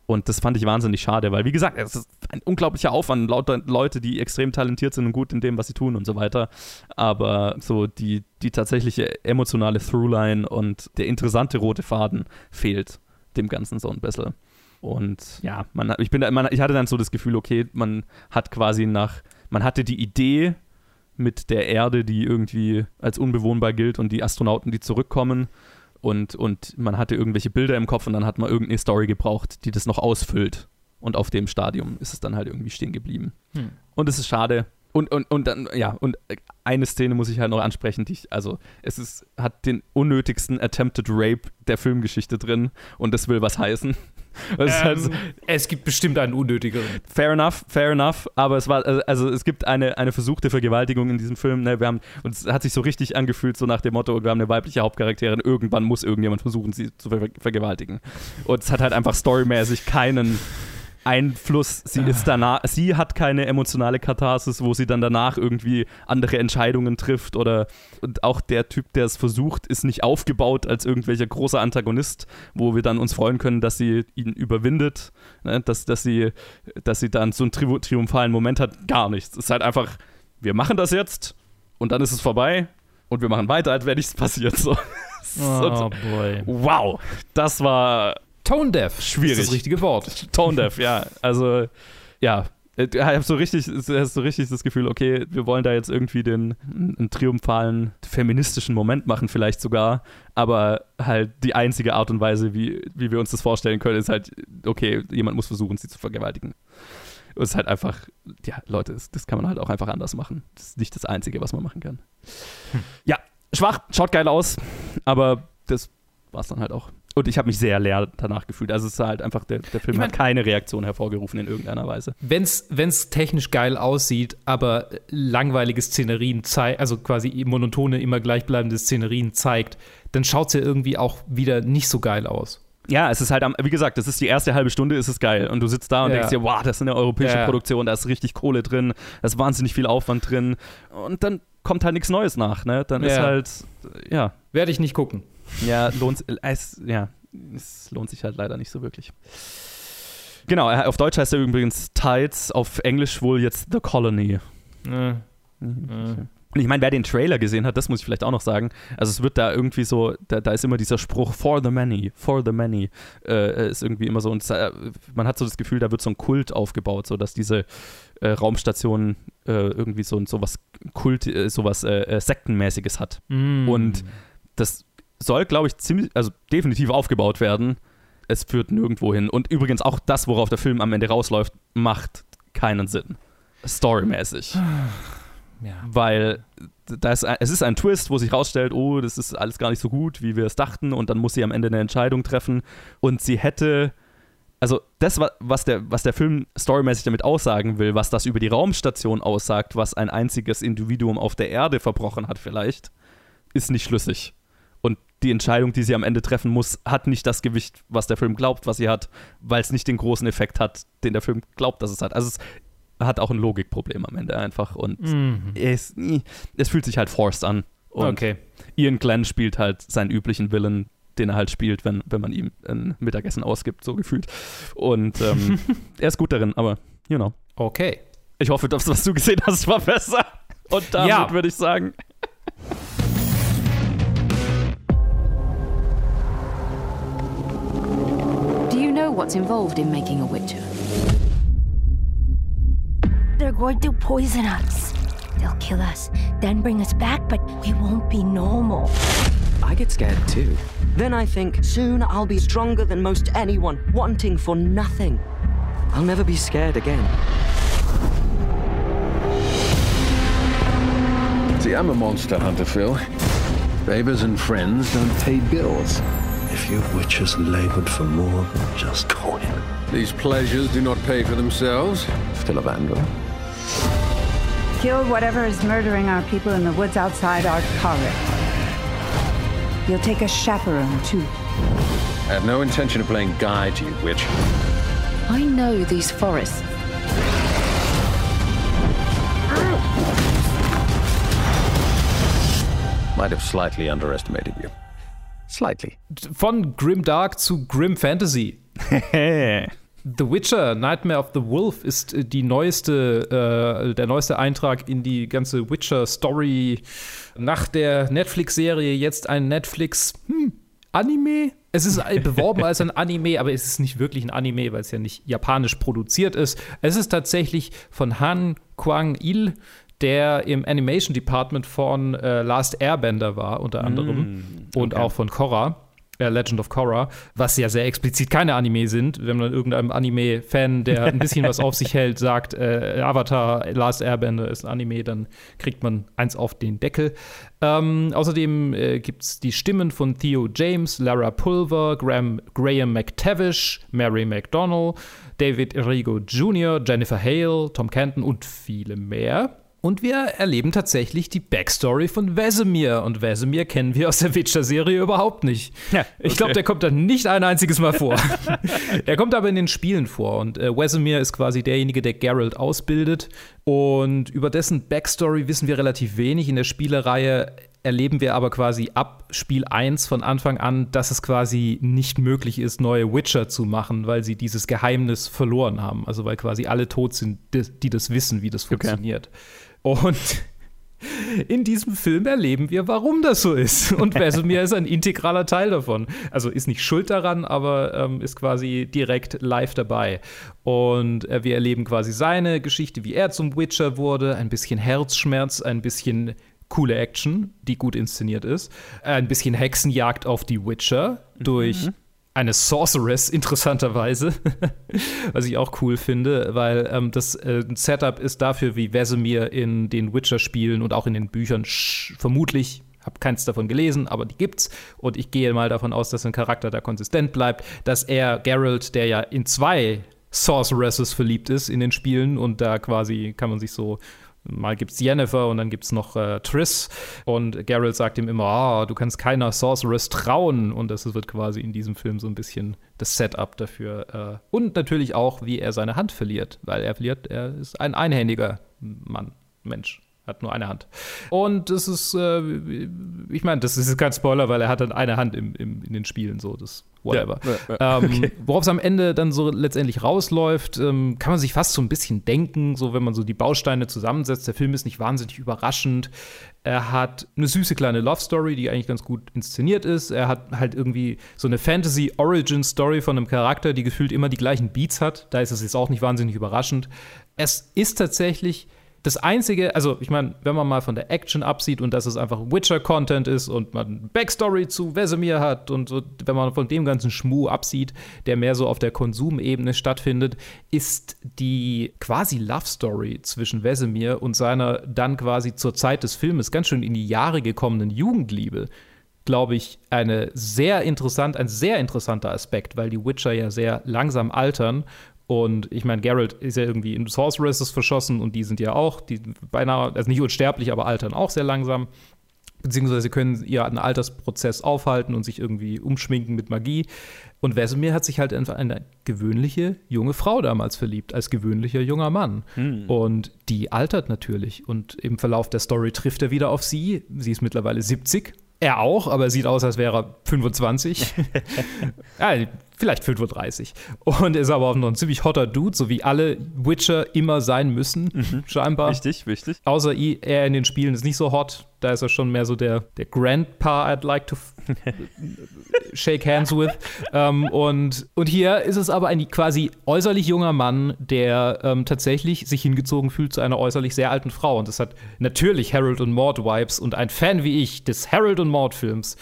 Und das fand ich wahnsinnig schade, weil, wie gesagt, es ist ein unglaublicher Aufwand, lauter Leute, die extrem talentiert sind und gut in dem, was sie tun und so weiter. Aber so die, die tatsächliche emotionale Throughline und der interessante rote Faden fehlt dem Ganzen so ein bisschen. Und ja, man, ich, bin da, man, ich hatte dann so das Gefühl, okay, man hat quasi nach, man hatte die Idee mit der Erde, die irgendwie als unbewohnbar gilt und die Astronauten, die zurückkommen und, und man hatte irgendwelche Bilder im Kopf und dann hat man irgendeine Story gebraucht, die das noch ausfüllt. Und auf dem Stadium ist es dann halt irgendwie stehen geblieben. Hm. Und es ist schade, Und, und, und dann, ja, und eine Szene muss ich halt noch ansprechen, die ich, also, es ist, hat den unnötigsten Attempted Rape der Filmgeschichte drin und das will was heißen. (laughs) Es, ist halt so, Ähm, es gibt bestimmt einen unnötigeren. fair enough, fair enough, aber es war, also, also es gibt eine, eine versuchte Vergewaltigung in diesem Film, ne, wir haben, und es hat sich so richtig angefühlt, so nach dem Motto, wir haben eine weibliche Hauptcharakterin, irgendwann muss irgendjemand versuchen, sie zu ver vergewaltigen. Und es hat halt einfach storymäßig keinen Einfluss. Sie ist danach, sie hat keine emotionale Katharsis, wo sie dann danach irgendwie andere Entscheidungen trifft oder und auch der Typ, der es versucht, ist nicht aufgebaut als irgendwelcher großer Antagonist, wo wir dann uns freuen können, dass sie ihn überwindet, ne? dass, dass, sie, dass sie dann so einen tri triumphalen Moment hat. Gar nichts. Es ist halt einfach, wir machen das jetzt und dann ist es vorbei und wir machen weiter, als wäre nichts passiert. So. (laughs) Oh boy. Wow, das war Tone Deaf. Schwierig. Ist das richtige Wort. (laughs) Tone Deaf, ja. Also, ja. Ich habe so richtig, hast so richtig das Gefühl, okay, wir wollen da jetzt irgendwie den einen triumphalen feministischen Moment machen, vielleicht sogar, aber halt die einzige Art und Weise, wie, wie wir uns das vorstellen können, ist halt, okay, jemand muss versuchen, sie zu vergewaltigen. Und es ist halt einfach, ja, Leute, das, das kann man halt auch einfach anders machen. Das ist nicht das Einzige, was man machen kann. Ja, schwach, schaut geil aus, aber das war es dann halt auch. Und ich habe mich sehr leer danach gefühlt. Also es ist halt einfach, der, der Film Ich mein- hat keine Reaktion hervorgerufen in irgendeiner Weise. Wenn's, wenn's technisch geil aussieht, aber langweilige Szenerien zeigt, also quasi monotone, immer gleichbleibende Szenerien zeigt, dann schaut's ja irgendwie auch wieder nicht so geil aus. Ja, es ist halt, am, wie gesagt, das ist die erste halbe Stunde, ist es geil. Und du sitzt da und Ja. denkst dir, wow, das ist eine europäische Ja. Produktion, da ist richtig Kohle drin, da ist wahnsinnig viel Aufwand drin. Und dann kommt halt nichts Neues nach, ne? Dann ist Ja. halt, ja, Werde ich nicht gucken. Ja, lohnt, es, ja, es lohnt sich halt leider nicht so wirklich. Genau, er- auf Deutsch heißt er übrigens Tides, auf Englisch wohl jetzt The Colony. Äh, Und ich meine, wer den Trailer gesehen hat, das muss ich vielleicht auch noch sagen. Also es wird da irgendwie so, da, da ist immer dieser Spruch for the many, for the many, äh, ist irgendwie immer so. Und äh, man hat so das Gefühl, da wird so ein Kult aufgebaut, so dass diese äh, Raumstation äh, irgendwie so, so was Kult, äh, äh, äh, Sektenmäßiges hat. mm. Und das soll, glaube ich, ziemlich, also definitiv aufgebaut werden. Es führt nirgendwo hin. Und übrigens auch das, worauf der Film am Ende rausläuft, macht keinen Sinn. Storymäßig. (sighs) ja. Weil da ist, ein- es ist ein Twist, wo sich rausstellt, oh, das ist alles gar nicht so gut, wie wir es dachten. Und dann muss sie am Ende eine Entscheidung treffen. Und sie hätte. Also, das, wa- was der, was der Film storymäßig damit aussagen will, was das über die Raumstation aussagt, was ein einziges Individuum auf der Erde verbrochen hat, vielleicht, ist nicht schlüssig. Die Entscheidung, die sie am Ende treffen muss, hat nicht das Gewicht, was der Film glaubt, was sie hat, weil es nicht den großen Effekt hat, den der Film glaubt, dass es hat. Also es hat auch ein Logikproblem am Ende einfach und Mhm. es, es fühlt sich halt forced an. Und Okay. Ian Glenn spielt halt seinen üblichen Willen, den er halt spielt, wenn, wenn man ihm ein Mittagessen ausgibt, so gefühlt. Und ähm, (laughs) er ist gut darin, aber, you know. Okay. Ich hoffe, das, was du gesehen hast, war besser. Und damit Ja. würde ich sagen, what's involved in making a Witcher? They're going to poison us. They'll kill us, then bring us back, but we won't be normal. I get scared too. Then I think, soon I'll be stronger than most anyone, wanting for nothing. I'll never be scared again. See, I'm a monster hunter, Phil. Favors and friends don't pay bills. If you witches labored for more than just coin. These pleasures do not pay for themselves. Still a vandal. Kill whatever is murdering our people in the woods outside our Ardkari. You'll take a chaperone, too. I have no intention of playing guide to you, witch. I know these forests. Might have slightly underestimated you. Slightly. Von Grim Dark zu Grim Fantasy. (laughs) The Witcher, Nightmare of the Wolf ist äh, die neueste, äh, der neueste Eintrag in die ganze Witcher-Story. Nach der Netflix-Serie jetzt ein Netflix-Anime. Es ist äh, beworben als ein Anime, aber es ist nicht wirklich ein Anime, weil es ja nicht japanisch produziert ist. Es ist tatsächlich von Han Kwang-il, der im Animation Department von äh, Last Airbender war, unter anderem. Und okay. auch von Korra. äh, Legend of Korra, was ja sehr explizit keine Anime sind. Wenn man irgendeinem Anime-Fan, der ein bisschen was auf sich hält, sagt, äh, Avatar, Last Airbender ist ein Anime, dann kriegt man eins auf den Deckel. Ähm, außerdem äh, gibt es die Stimmen von Theo James, Lara Pulver, Graham, Graham McTavish, Mary McDonnell, David Rigo Jr., Jennifer Hale, Tom Canton und viele mehr. Und wir erleben tatsächlich die Backstory von Vesemir. Und Vesemir kennen wir aus der Witcher-Serie überhaupt nicht. Ja, okay. Ich glaube, der kommt da nicht ein einziges Mal vor. (laughs) er kommt aber in den Spielen vor. Und äh, Vesemir ist quasi derjenige, der Geralt ausbildet. Und über dessen Backstory wissen wir relativ wenig. In der Spielereihe erleben wir aber quasi ab Spiel 1 von Anfang an, dass es quasi nicht möglich ist, neue Witcher zu machen, weil sie dieses Geheimnis verloren haben. Also weil quasi alle tot sind, die das wissen, wie das funktioniert. Okay. Und (laughs) in diesem Film erleben wir, warum das so ist. Und Vesemir ist ein integraler Teil davon. Also ist nicht schuld daran, aber ähm, ist quasi direkt live dabei. Und äh, wir erleben quasi seine Geschichte, wie er zum Witcher wurde. Ein bisschen Herzschmerz, ein bisschen coole Action, die gut inszeniert ist. Ein bisschen Hexenjagd auf die Witcher durch mhm. Eine Sorceress, (laughs) interessanterweise. (laughs) Was ich auch cool finde, weil ähm, das äh, Setup ist dafür, wie Vesemir in den Witcher-Spielen und auch in den Büchern vermutlich habe keins davon gelesen, aber die gibt's. Und ich gehe mal davon aus, dass ein Charakter da konsistent bleibt, dass er Geralt, der ja in zwei Sorceresses verliebt ist in den Spielen und da quasi kann man sich so Mal gibt es Jennifer und dann gibt es noch äh, Triss. Und Geralt sagt ihm immer, ah, du kannst keiner Sorceress trauen. Und das wird quasi in diesem Film so ein bisschen das Setup dafür. Äh, und natürlich auch, wie er seine Hand verliert. Weil er verliert, er ist ein einhändiger Mann, Mensch hat nur eine Hand. Und das ist, äh, ich meine, das ist kein Spoiler, weil er hat dann eine Hand im, im, in den Spielen, so das whatever. Ja, ja, ähm, okay. Worauf es am Ende dann so letztendlich rausläuft, ähm, kann man sich fast so ein bisschen denken, so wenn man so die Bausteine zusammensetzt. Der Film ist nicht wahnsinnig überraschend. Er hat eine süße kleine Love Story, die eigentlich ganz gut inszeniert ist. Er hat halt irgendwie so eine Fantasy Origin Story von einem Charakter, die gefühlt immer die gleichen Beats hat. Da ist es jetzt auch nicht wahnsinnig überraschend. Es ist tatsächlich das Einzige, also ich meine, wenn man mal von der Action absieht und dass es einfach Witcher-Content ist und man Backstory zu Vesemir hat und so, wenn man von dem ganzen Schmuh absieht, der mehr so auf der Konsumebene stattfindet, ist die quasi Love-Story zwischen Vesemir und seiner dann quasi zur Zeit des Filmes ganz schön in die Jahre gekommenen Jugendliebe glaube ich, eine sehr interessant, ein sehr interessanter Aspekt, weil die Witcher ja sehr langsam altern und ich meine, Geralt ist ja irgendwie in Sorceresses verschossen und die sind ja auch, die beinahe, also nicht unsterblich, aber altern auch sehr langsam. Beziehungsweise können ihr einen Altersprozess aufhalten und sich irgendwie umschminken mit Magie. Und Vesemir hat sich halt in eine gewöhnliche junge Frau damals verliebt, als gewöhnlicher junger Mann. Hm. Und die altert natürlich. Und im Verlauf der Story trifft er wieder auf sie. Sie ist mittlerweile 70. Er auch, aber er sieht aus, als wäre er 25. (laughs) ja, vielleicht 35. Und ist aber auch noch ein ziemlich hotter Dude, so wie alle Witcher immer sein müssen, mhm. scheinbar. Wichtig, wichtig. Außer er in den Spielen ist nicht so hot. Da ist er schon mehr so der, der Grandpa I'd like to (laughs) shake hands with. um, ähm, und, und hier ist es aber ein quasi äußerlich junger Mann, der ähm, tatsächlich sich hingezogen fühlt zu einer äußerlich sehr alten Frau. Und das hat natürlich Harold und Maud Vibes. Und ein Fan wie ich des Harold und Maud Films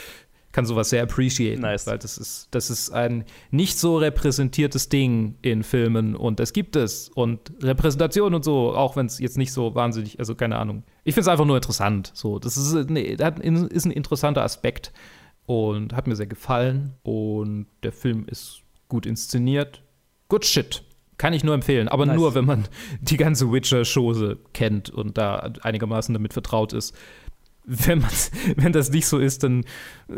kann sowas sehr appreciaten. Nice. Weil das ist, das ist ein nicht so repräsentiertes Ding in Filmen und das gibt es. Und Repräsentation und so, auch wenn es jetzt nicht so wahnsinnig, also keine Ahnung. Ich finde es einfach nur interessant. So, das ist, nee, ist ein interessanter Aspekt und hat mir sehr gefallen. Und der Film ist gut inszeniert. Good shit. Kann ich nur empfehlen, aber nice. nur, wenn man die ganze Witcher-Chose kennt und da einigermaßen damit vertraut ist wenn, wenn das nicht so ist, dann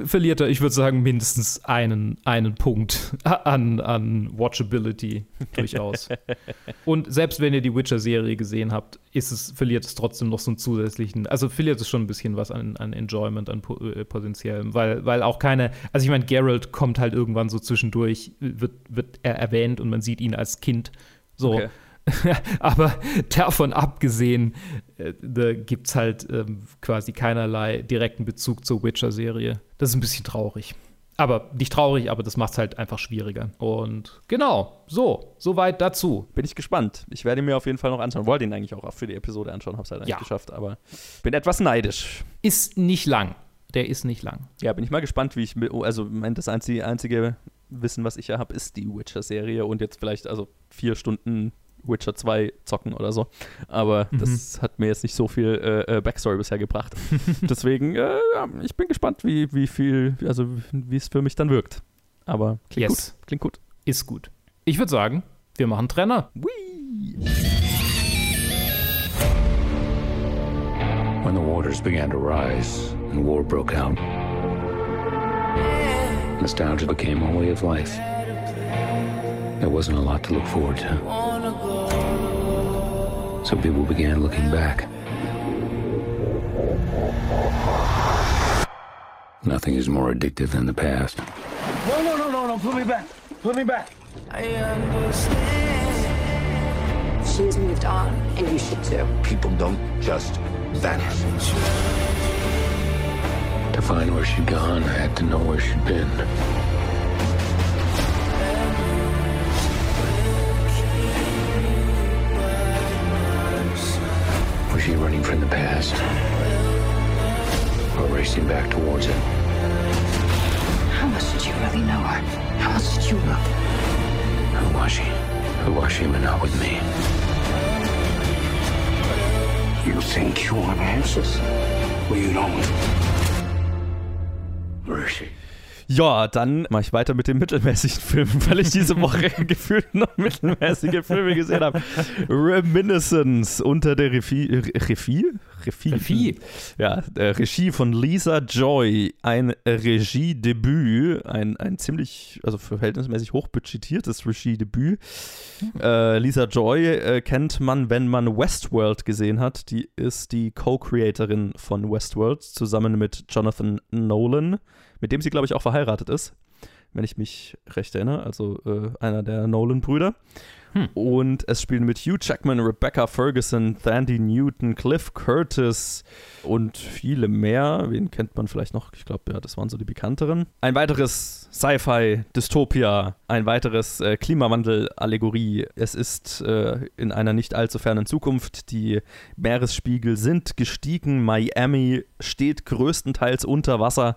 verliert er, ich würde sagen, mindestens einen, einen Punkt an, an Watchability durchaus. Und selbst wenn ihr die Witcher-Serie gesehen habt, ist es, verliert es trotzdem noch so einen zusätzlichen, also verliert es schon ein bisschen was an, an Enjoyment, an äh, potenziellem, weil, weil auch keine, also ich meine, Geralt kommt halt irgendwann so zwischendurch, wird, wird er erwähnt und man sieht ihn als Kind. So. Okay. (laughs) Aber davon abgesehen, äh, da gibt es halt ähm, quasi keinerlei direkten Bezug zur Witcher-Serie. Das ist ein bisschen traurig. Aber nicht traurig, aber das macht es halt einfach schwieriger. Und genau, so, soweit dazu. Bin ich gespannt. Ich werde ihn mir auf jeden Fall noch anschauen. Wollte ihn eigentlich auch für die Episode anschauen, hab's halt nicht ja. geschafft, aber bin etwas neidisch. Ist nicht lang. der ist nicht lang. Ja, bin ich mal gespannt, wie ich, oh, also das einzige, einzige Wissen, was ich ja habe, ist die Witcher-Serie und jetzt vielleicht also vier Stunden Witcher 2 zocken oder so. Aber Mhm. das hat mir jetzt nicht so viel äh, äh, Backstory bisher gebracht. (laughs) Deswegen, äh, ja, ich bin gespannt, wie, wie viel, also wie es für mich dann wirkt. Aber klingt Yes. gut. Klingt gut. Ist gut. Ich würde sagen, wir machen Trenner. When the waters began to rise and war broke out, nostalgia became a way of life. There wasn't a lot to look forward to. So people began looking back. Nothing is more addictive than the past. No, no, no, no, no. Put me back. Put me back. I understand. She's moved on, and you should too. People don't just vanish. To find where she'd gone, I had to know where she'd been. From the past? Or racing back towards it? How much did you really know her? How much did you know? Who was she? Who was she but not with me? You think you want answers? Well, you don't. Where is she? Ja, dann mache ich weiter mit den mittelmäßigen Filmen, weil ich diese Woche (laughs) gefühlt noch mittelmäßige Filme gesehen habe. Reminiscence unter der Regie. Regie? Regie? Regie. Ja, äh, Regie von Lisa Joy. Ein Regiedebüt. Ein, ein ziemlich, also verhältnismäßig hochbudgetiertes Regiedebüt. Äh, Lisa Joy äh, kennt man, wenn man Westworld gesehen hat. Die ist die Co-Creatorin von Westworld zusammen mit Jonathan Nolan, mit dem sie, glaube ich, auch verheiratet ist, wenn ich mich recht erinnere. Also äh, einer der Nolan-Brüder. Und es spielen mit Hugh Jackman, Rebecca Ferguson, Thandi Newton, Cliff Curtis und viele mehr. Wen kennt man vielleicht noch? Ich glaube, ja, das waren so die bekannteren. Ein weiteres Sci-Fi-Dystopia, ein weiteres äh, Klimawandel-Allegorie. Es ist äh, in einer nicht allzu fernen Zukunft. Die Meeresspiegel sind gestiegen. Miami steht größtenteils unter Wasser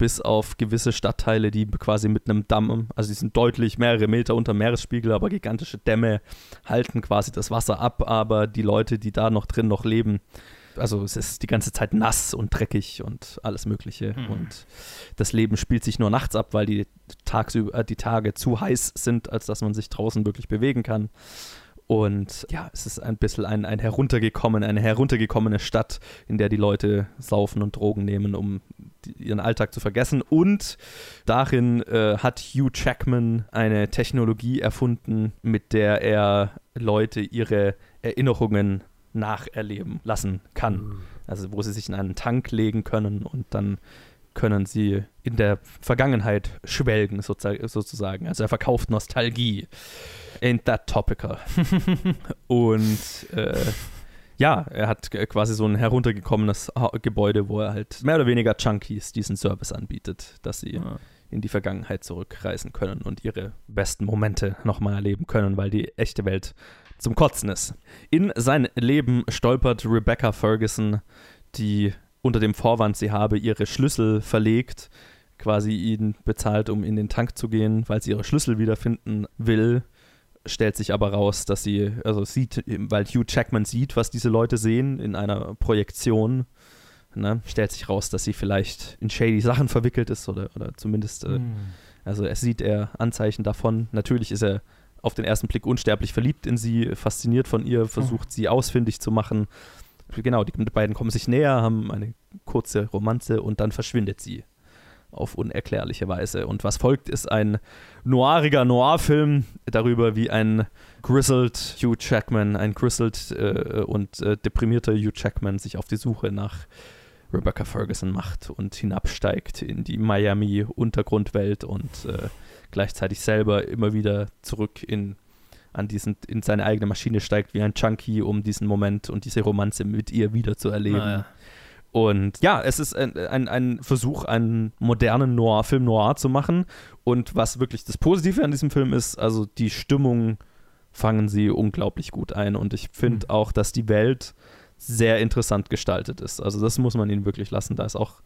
bis auf gewisse Stadtteile, die quasi mit einem Damm, also die sind deutlich mehrere Meter unter Meeresspiegel, aber gigantische Dämme halten quasi das Wasser ab, aber die Leute, die da noch drin noch leben, also es ist die ganze Zeit nass und dreckig und alles Mögliche Mhm. und das Leben spielt sich nur nachts ab, weil die tagsüber äh, die Tage zu heiß sind, als dass man sich draußen wirklich bewegen kann. Und ja, es ist ein bisschen ein, ein heruntergekommen, eine heruntergekommene Stadt, in der die Leute saufen und Drogen nehmen, um ihren Alltag zu vergessen. Und darin äh, hat Hugh Jackman eine Technologie erfunden, mit der er Leute ihre Erinnerungen nacherleben lassen kann. Also wo sie sich in einen Tank legen können und dann können sie in der Vergangenheit schwelgen, sozusagen. Also er verkauft Nostalgie. Ain't that topical. (laughs) und äh, ja, er hat quasi so ein heruntergekommenes Gebäude, wo er halt mehr oder weniger Junkies diesen Service anbietet, dass sie in die Vergangenheit zurückreisen können und ihre besten Momente nochmal erleben können, weil die echte Welt zum Kotzen ist. In sein Leben stolpert Rebecca Ferguson, die unter dem Vorwand, sie habe ihre Schlüssel verlegt, quasi ihn bezahlt, um in den Tank zu gehen, weil sie ihre Schlüssel wiederfinden will, stellt sich aber raus, dass sie, also sieht, weil Hugh Jackman sieht, was diese Leute sehen in einer Projektion, ne, stellt sich raus, dass sie vielleicht in shady Sachen verwickelt ist oder, oder zumindest, äh, Hm. also es sieht er Anzeichen davon. Natürlich ist er auf den ersten Blick unsterblich verliebt in sie, fasziniert von ihr, versucht sie ausfindig zu machen. Genau, die beiden kommen sich näher, haben eine kurze Romanze und dann verschwindet sie auf unerklärliche Weise. Und was folgt, ist ein noiriger Noir-Film darüber, wie ein grizzled Hugh Jackman, ein grizzled äh, und äh, deprimierter Hugh Jackman sich auf die Suche nach Rebecca Ferguson macht und hinabsteigt in die Miami-Untergrundwelt und äh, gleichzeitig selber immer wieder zurück in, an diesen, in seine eigene Maschine steigt wie ein Junkie, um diesen Moment und diese Romanze mit ihr wieder zu erleben. Naja. Und ja, es ist ein, ein, ein Versuch, einen modernen Noir, Film Noir zu machen. Und was wirklich das Positive an diesem Film ist, also die Stimmung fangen sie unglaublich gut ein. Und ich finde auch, dass die Welt sehr interessant gestaltet ist. Also das muss man ihnen wirklich lassen. Da ist auch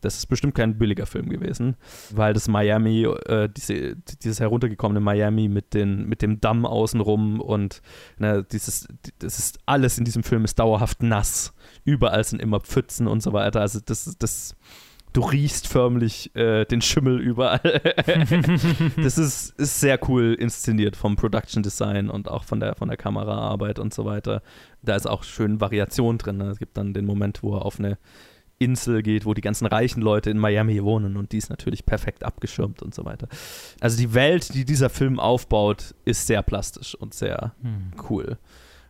das ist bestimmt kein billiger Film gewesen, weil das Miami, äh, diese, dieses heruntergekommene Miami mit, den, mit dem Damm außenrum und ne, dieses, das ist alles in diesem Film ist dauerhaft nass. Überall sind immer Pfützen und so weiter. Also das, das, du riechst förmlich äh, den Schimmel überall. (laughs) das ist, ist sehr cool inszeniert vom Production Design und auch von der, von der Kameraarbeit und so weiter. Da ist auch schön Variation drin. Ne? Es gibt dann den Moment, wo er auf eine Insel geht, wo die ganzen reichen Leute in Miami wohnen und die ist natürlich perfekt abgeschirmt und so weiter. Also die Welt, die dieser Film aufbaut, ist sehr plastisch und sehr hm. cool.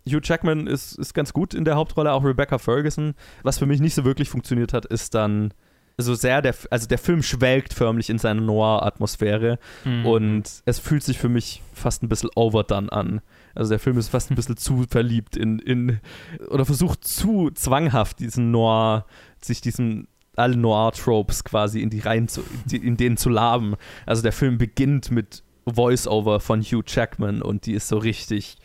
Hugh Jackman ist, ist ganz gut in der Hauptrolle, auch Rebecca Ferguson. Was für mich nicht so wirklich funktioniert hat, ist dann so sehr der, also der Film schwelgt förmlich in seiner Noir-Atmosphäre mhm. und es fühlt sich für mich fast ein bisschen overdone an. Also der Film ist fast ein bisschen (laughs) zu verliebt in, in oder versucht zu zwanghaft diesen Noir, sich diesen alle Noir-Tropes quasi in die Reihen zu, in denen zu laben. Also der Film beginnt mit Voice-Over von Hugh Jackman und die ist so richtig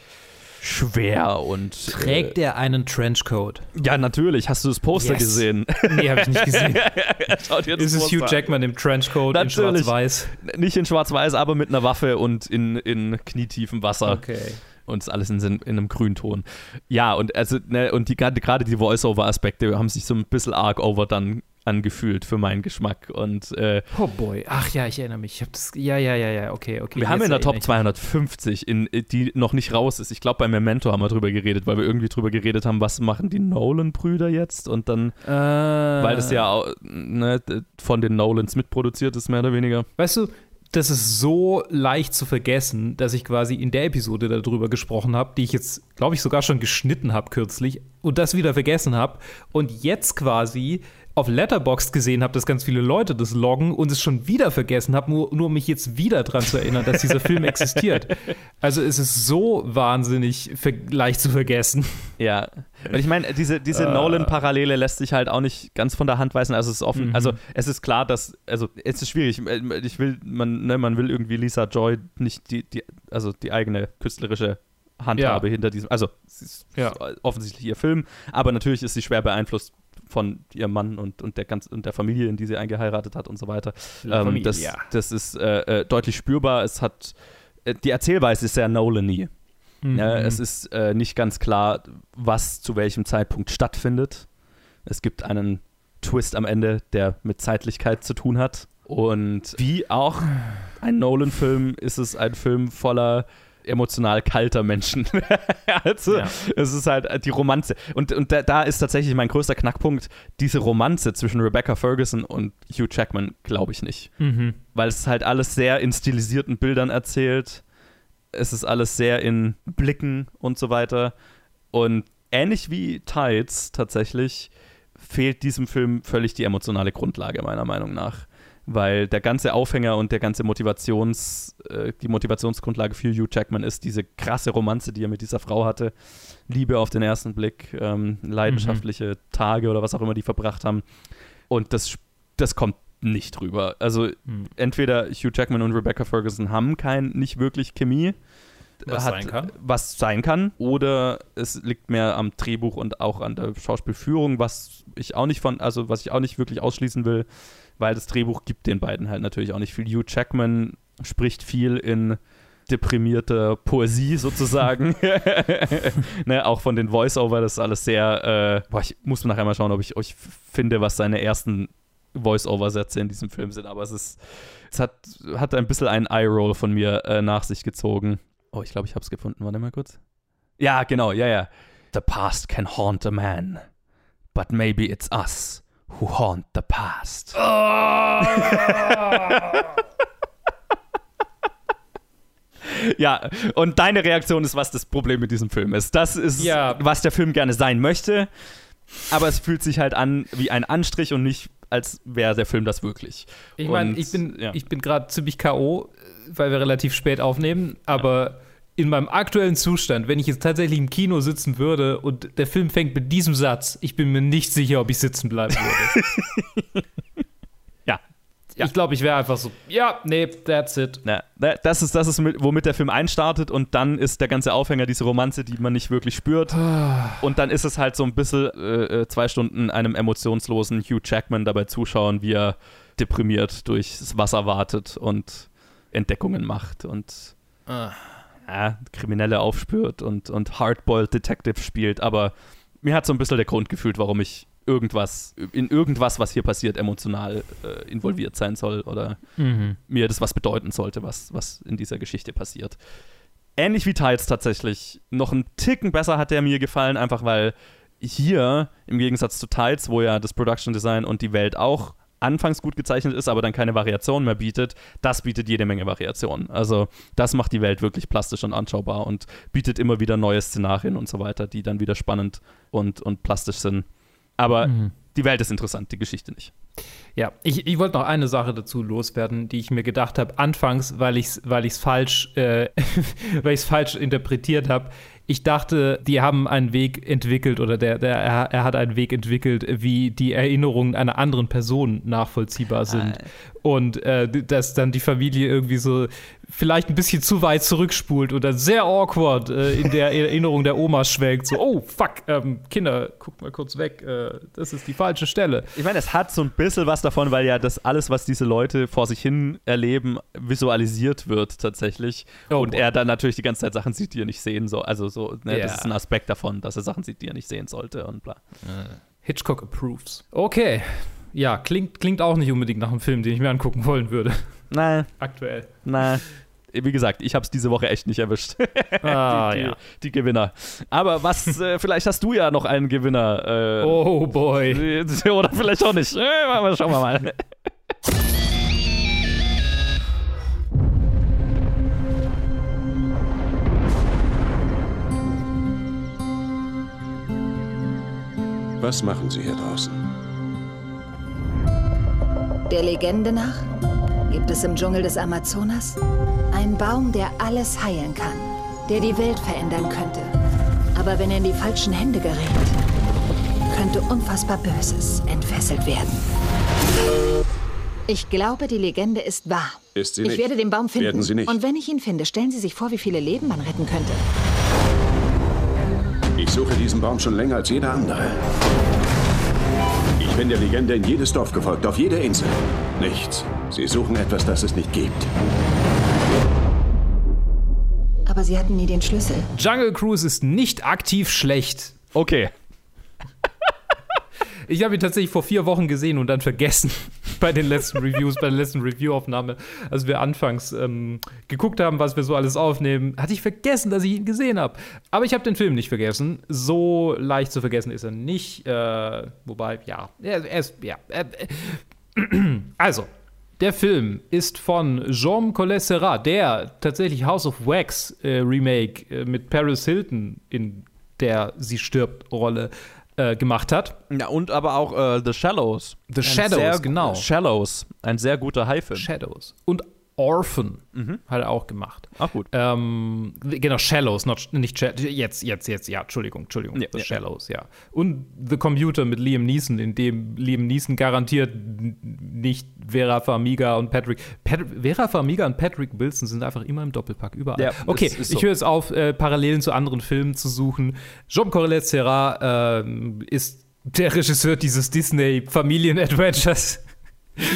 schwer und. Trägt äh, er einen Trenchcoat? Ja, natürlich. Hast du das Poster yes. gesehen? (laughs) Nee, habe ich nicht gesehen. (laughs) ist es Hugh Jackman im Trenchcoat natürlich. in Schwarz-Weiß? Nicht in Schwarz-Weiß, aber mit einer Waffe und in, in knietiefem Wasser. Okay und ist alles in, in einem Grünton. Ja, und also, ne, und die, gerade die Voice-Over-Aspekte haben sich so ein bisschen arg over dann angefühlt für meinen Geschmack. Und, äh, oh boy, ach ja, ich erinnere mich. Ich hab das, ja, ja, ja, ja, okay, okay. Wir haben in der Top 250, in, die noch nicht raus ist. Ich glaube, bei Memento haben wir drüber geredet, weil wir irgendwie drüber geredet haben, was machen die Nolan-Brüder jetzt? Und dann, äh, weil das ja ne, von den Nolans mitproduziert ist, mehr oder weniger. Weißt du, das ist so leicht zu vergessen, dass ich quasi in der Episode darüber gesprochen habe, die ich jetzt, glaube ich, sogar schon geschnitten habe kürzlich und das wieder vergessen habe und jetzt quasi auf Letterboxd gesehen habe, dass ganz viele Leute das loggen und es schon wieder vergessen habe, nur, nur mich jetzt wieder daran zu erinnern, dass dieser Film existiert. (laughs) Also es ist so wahnsinnig leicht zu vergessen. Ja. Und ich meine, diese, diese uh. Nolan-Parallele lässt sich halt auch nicht ganz von der Hand weisen. Also es ist offen, mhm. also es ist klar, dass, also es ist schwierig. Ich will, man, ne, man will irgendwie Lisa Joy nicht die, die, also die eigene künstlerische Handhabe ja. hinter diesem, also es ist ja. offensichtlich ihr Film, aber natürlich ist sie schwer beeinflusst von ihrem Mann und, und, der ganz, und der Familie, in die sie eingeheiratet hat und so weiter. Ähm, das, das ist äh, äh, deutlich spürbar. Es hat äh, die Erzählweise ist sehr Nolan-y. Mhm. Ja, es ist äh, nicht ganz klar, was zu welchem Zeitpunkt stattfindet. Es gibt einen Twist am Ende, der mit Zeitlichkeit zu tun hat. Und wie auch ein Nolan-Film ist es ein Film voller emotional kalter Menschen. (laughs) also, ja. es ist halt die Romanze. Und, und da, da, ist tatsächlich mein größter Knackpunkt, diese Romanze zwischen Rebecca Ferguson und Hugh Jackman, glaube ich nicht. Mhm. Weil es halt alles sehr in stilisierten Bildern erzählt. Es ist alles sehr in Blicken und so weiter. Und ähnlich wie Tides tatsächlich fehlt diesem Film völlig die emotionale Grundlage, meiner Meinung nach weil der ganze Aufhänger und der ganze Motivations, äh, die Motivationsgrundlage für Hugh Jackman ist diese krasse Romanze, die er mit dieser Frau hatte. Liebe auf den ersten Blick, ähm, leidenschaftliche mhm. Tage oder was auch immer die verbracht haben. Und das, das kommt nicht rüber. Also mhm. entweder Hugh Jackman und Rebecca Ferguson haben kein, nicht wirklich Chemie. Was hat, sein kann. Was sein kann. Oder es liegt mehr am Drehbuch und auch an der Schauspielführung, was ich auch nicht von, also was ich auch nicht wirklich ausschließen will weil das Drehbuch gibt den beiden halt natürlich auch nicht viel. Hugh Jackman spricht viel in deprimierter Poesie (laughs) sozusagen. (laughs) ne, auch von den Voice-Over, das ist alles sehr. Äh, boah, ich muss nachher mal schauen, ob ich euch finde, was seine ersten Voice-Over-Sätze in diesem Film sind. Aber es ist. Es hat, hat ein bisschen einen Eye-Roll von mir äh, nach sich gezogen. Oh, ich glaube, ich habe es gefunden. Warte mal kurz. Ja, genau, ja, ja. The past can haunt a man, but maybe it's us who haunt the past. Oh. (laughs) ja, und deine Reaktion ist, was das Problem mit diesem Film ist. Das ist, ja. was der Film gerne sein möchte, aber es fühlt sich halt an wie ein Anstrich und nicht, als wäre der Film das wirklich. Ich meine, ich bin, ja. bin gerade ziemlich K.O., weil wir relativ spät aufnehmen, aber. Ja in meinem aktuellen Zustand, wenn ich jetzt tatsächlich im Kino sitzen würde und der Film fängt mit diesem Satz, ich bin mir nicht sicher, ob ich sitzen bleiben würde. (laughs) ja. Ich glaube, ich wäre einfach so, ja, nee, that's it. Ja, das ist, das ist mit, womit der Film einstartet und dann ist der ganze Aufhänger diese Romanze, die man nicht wirklich spürt. und dann ist es halt so ein bisschen äh, zwei Stunden einem emotionslosen Hugh Jackman dabei zuschauen, wie er deprimiert durchs Wasser wartet und Entdeckungen macht und Ah. Ja, Kriminelle aufspürt und, und Hardboiled Detective spielt. Aber mir hat so ein bisschen der Grund gefühlt, warum ich irgendwas, in irgendwas, was hier passiert, emotional äh, involviert sein soll oder Mhm. mir das was bedeuten sollte, was, was in dieser Geschichte passiert. Ähnlich wie Tiles tatsächlich. Noch einen Ticken besser hat der mir gefallen, einfach weil hier, im Gegensatz zu Tiles, wo ja das Production Design und die Welt auch anfangs gut gezeichnet ist, aber dann keine Variation mehr bietet, das bietet jede Menge Variationen. Also das macht die Welt wirklich plastisch und anschaubar und bietet immer wieder neue Szenarien und so weiter, die dann wieder spannend und, und plastisch sind. Aber Mhm. die Welt ist interessant, die Geschichte nicht. Ja, ich, ich wollte noch eine Sache dazu loswerden, die ich mir gedacht habe, anfangs, weil ich es weil ich's falsch, äh, (laughs) weil falsch interpretiert habe. Ich dachte, die haben einen Weg entwickelt oder der, der, er, er hat einen Weg entwickelt, wie die Erinnerungen einer anderen Person nachvollziehbar sind. Und äh, dass dann die Familie irgendwie so vielleicht ein bisschen zu weit zurückspult oder sehr awkward äh, in der Erinnerung der Oma schwelgt. So, oh, fuck, ähm, Kinder, guckt mal kurz weg, äh, das ist die falsche Stelle. Ich meine, es hat so ein bisschen was davon, weil ja das alles, was diese Leute vor sich hin erleben, visualisiert wird tatsächlich. und boah. er dann natürlich die ganze Zeit Sachen sieht, die er nicht sehen soll. Also so, ne, das Ja. ist ein Aspekt davon, dass er Sachen sieht, die er nicht sehen sollte und bla. Hitchcock approves. Okay. Ja, klingt, klingt auch nicht unbedingt nach einem Film, den ich mir angucken wollen würde. Nein. Aktuell. Na, wie gesagt, ich habe es diese Woche echt nicht erwischt. (laughs) Ah, die, die, ja. die Gewinner. Aber was, äh, vielleicht hast du ja noch einen Gewinner. Äh, Oh boy. (laughs) Oder vielleicht auch nicht. Äh, mal- schauen wir mal. Was machen Sie hier draußen? Der Legende nach gibt es im Dschungel des Amazonas einen Baum, der alles heilen kann, der die Welt verändern könnte. Aber wenn er in die falschen Hände gerät, könnte unfassbar Böses entfesselt werden. Ich glaube, die Legende ist wahr. Ist sie ich nicht? werde den Baum finden. Werden Sie nicht. Und wenn ich ihn finde, stellen Sie sich vor, wie viele Leben man retten könnte. Ich suche diesen Baum schon länger als jeder andere. Ich bin der Legende in jedes Dorf gefolgt, auf jede Insel. Nichts. Sie suchen etwas, das es nicht gibt. Aber Sie hatten nie den Schlüssel. Jungle Cruise ist nicht aktiv schlecht. Okay. (laughs) Ich habe ihn tatsächlich vor vier Wochen gesehen und dann vergessen bei den letzten Reviews, bei der letzten Review-Aufnahme, als wir anfangs ähm, geguckt haben, was wir so alles aufnehmen, hatte ich vergessen, dass ich ihn gesehen habe. Aber ich habe den Film nicht vergessen. So leicht zu vergessen ist er nicht. Äh, wobei, ja, er, er ist, ja. Äh, also, der Film ist von Jean Collet Serrat, der tatsächlich House of Wax äh, Remake äh, mit Paris Hilton in der sie stirbt Rolle äh, gemacht hat. Ja, und aber auch äh, The Shallows. The Shadows, sehr- genau. Shallows. Ein sehr guter Haifilm. Shadows. Und Orphan Mhm. hat er auch gemacht. Ach gut. Ähm, genau, Shallows, not, nicht Sha- jetzt, jetzt, jetzt, ja, Entschuldigung, Entschuldigung, Ja, The ja, Shallows, ja. Und The Computer mit Liam Neeson, in dem Liam Neeson garantiert nicht Vera Farmiga und Patrick, Pat, Vera Farmiga und Patrick Wilson sind einfach immer im Doppelpack, überall. Ja, okay, so. ich höre jetzt auf, äh, Parallelen zu anderen Filmen zu suchen. Jean Correlet Serra ähm, ist der Regisseur dieses Disney-Familien-Adventures.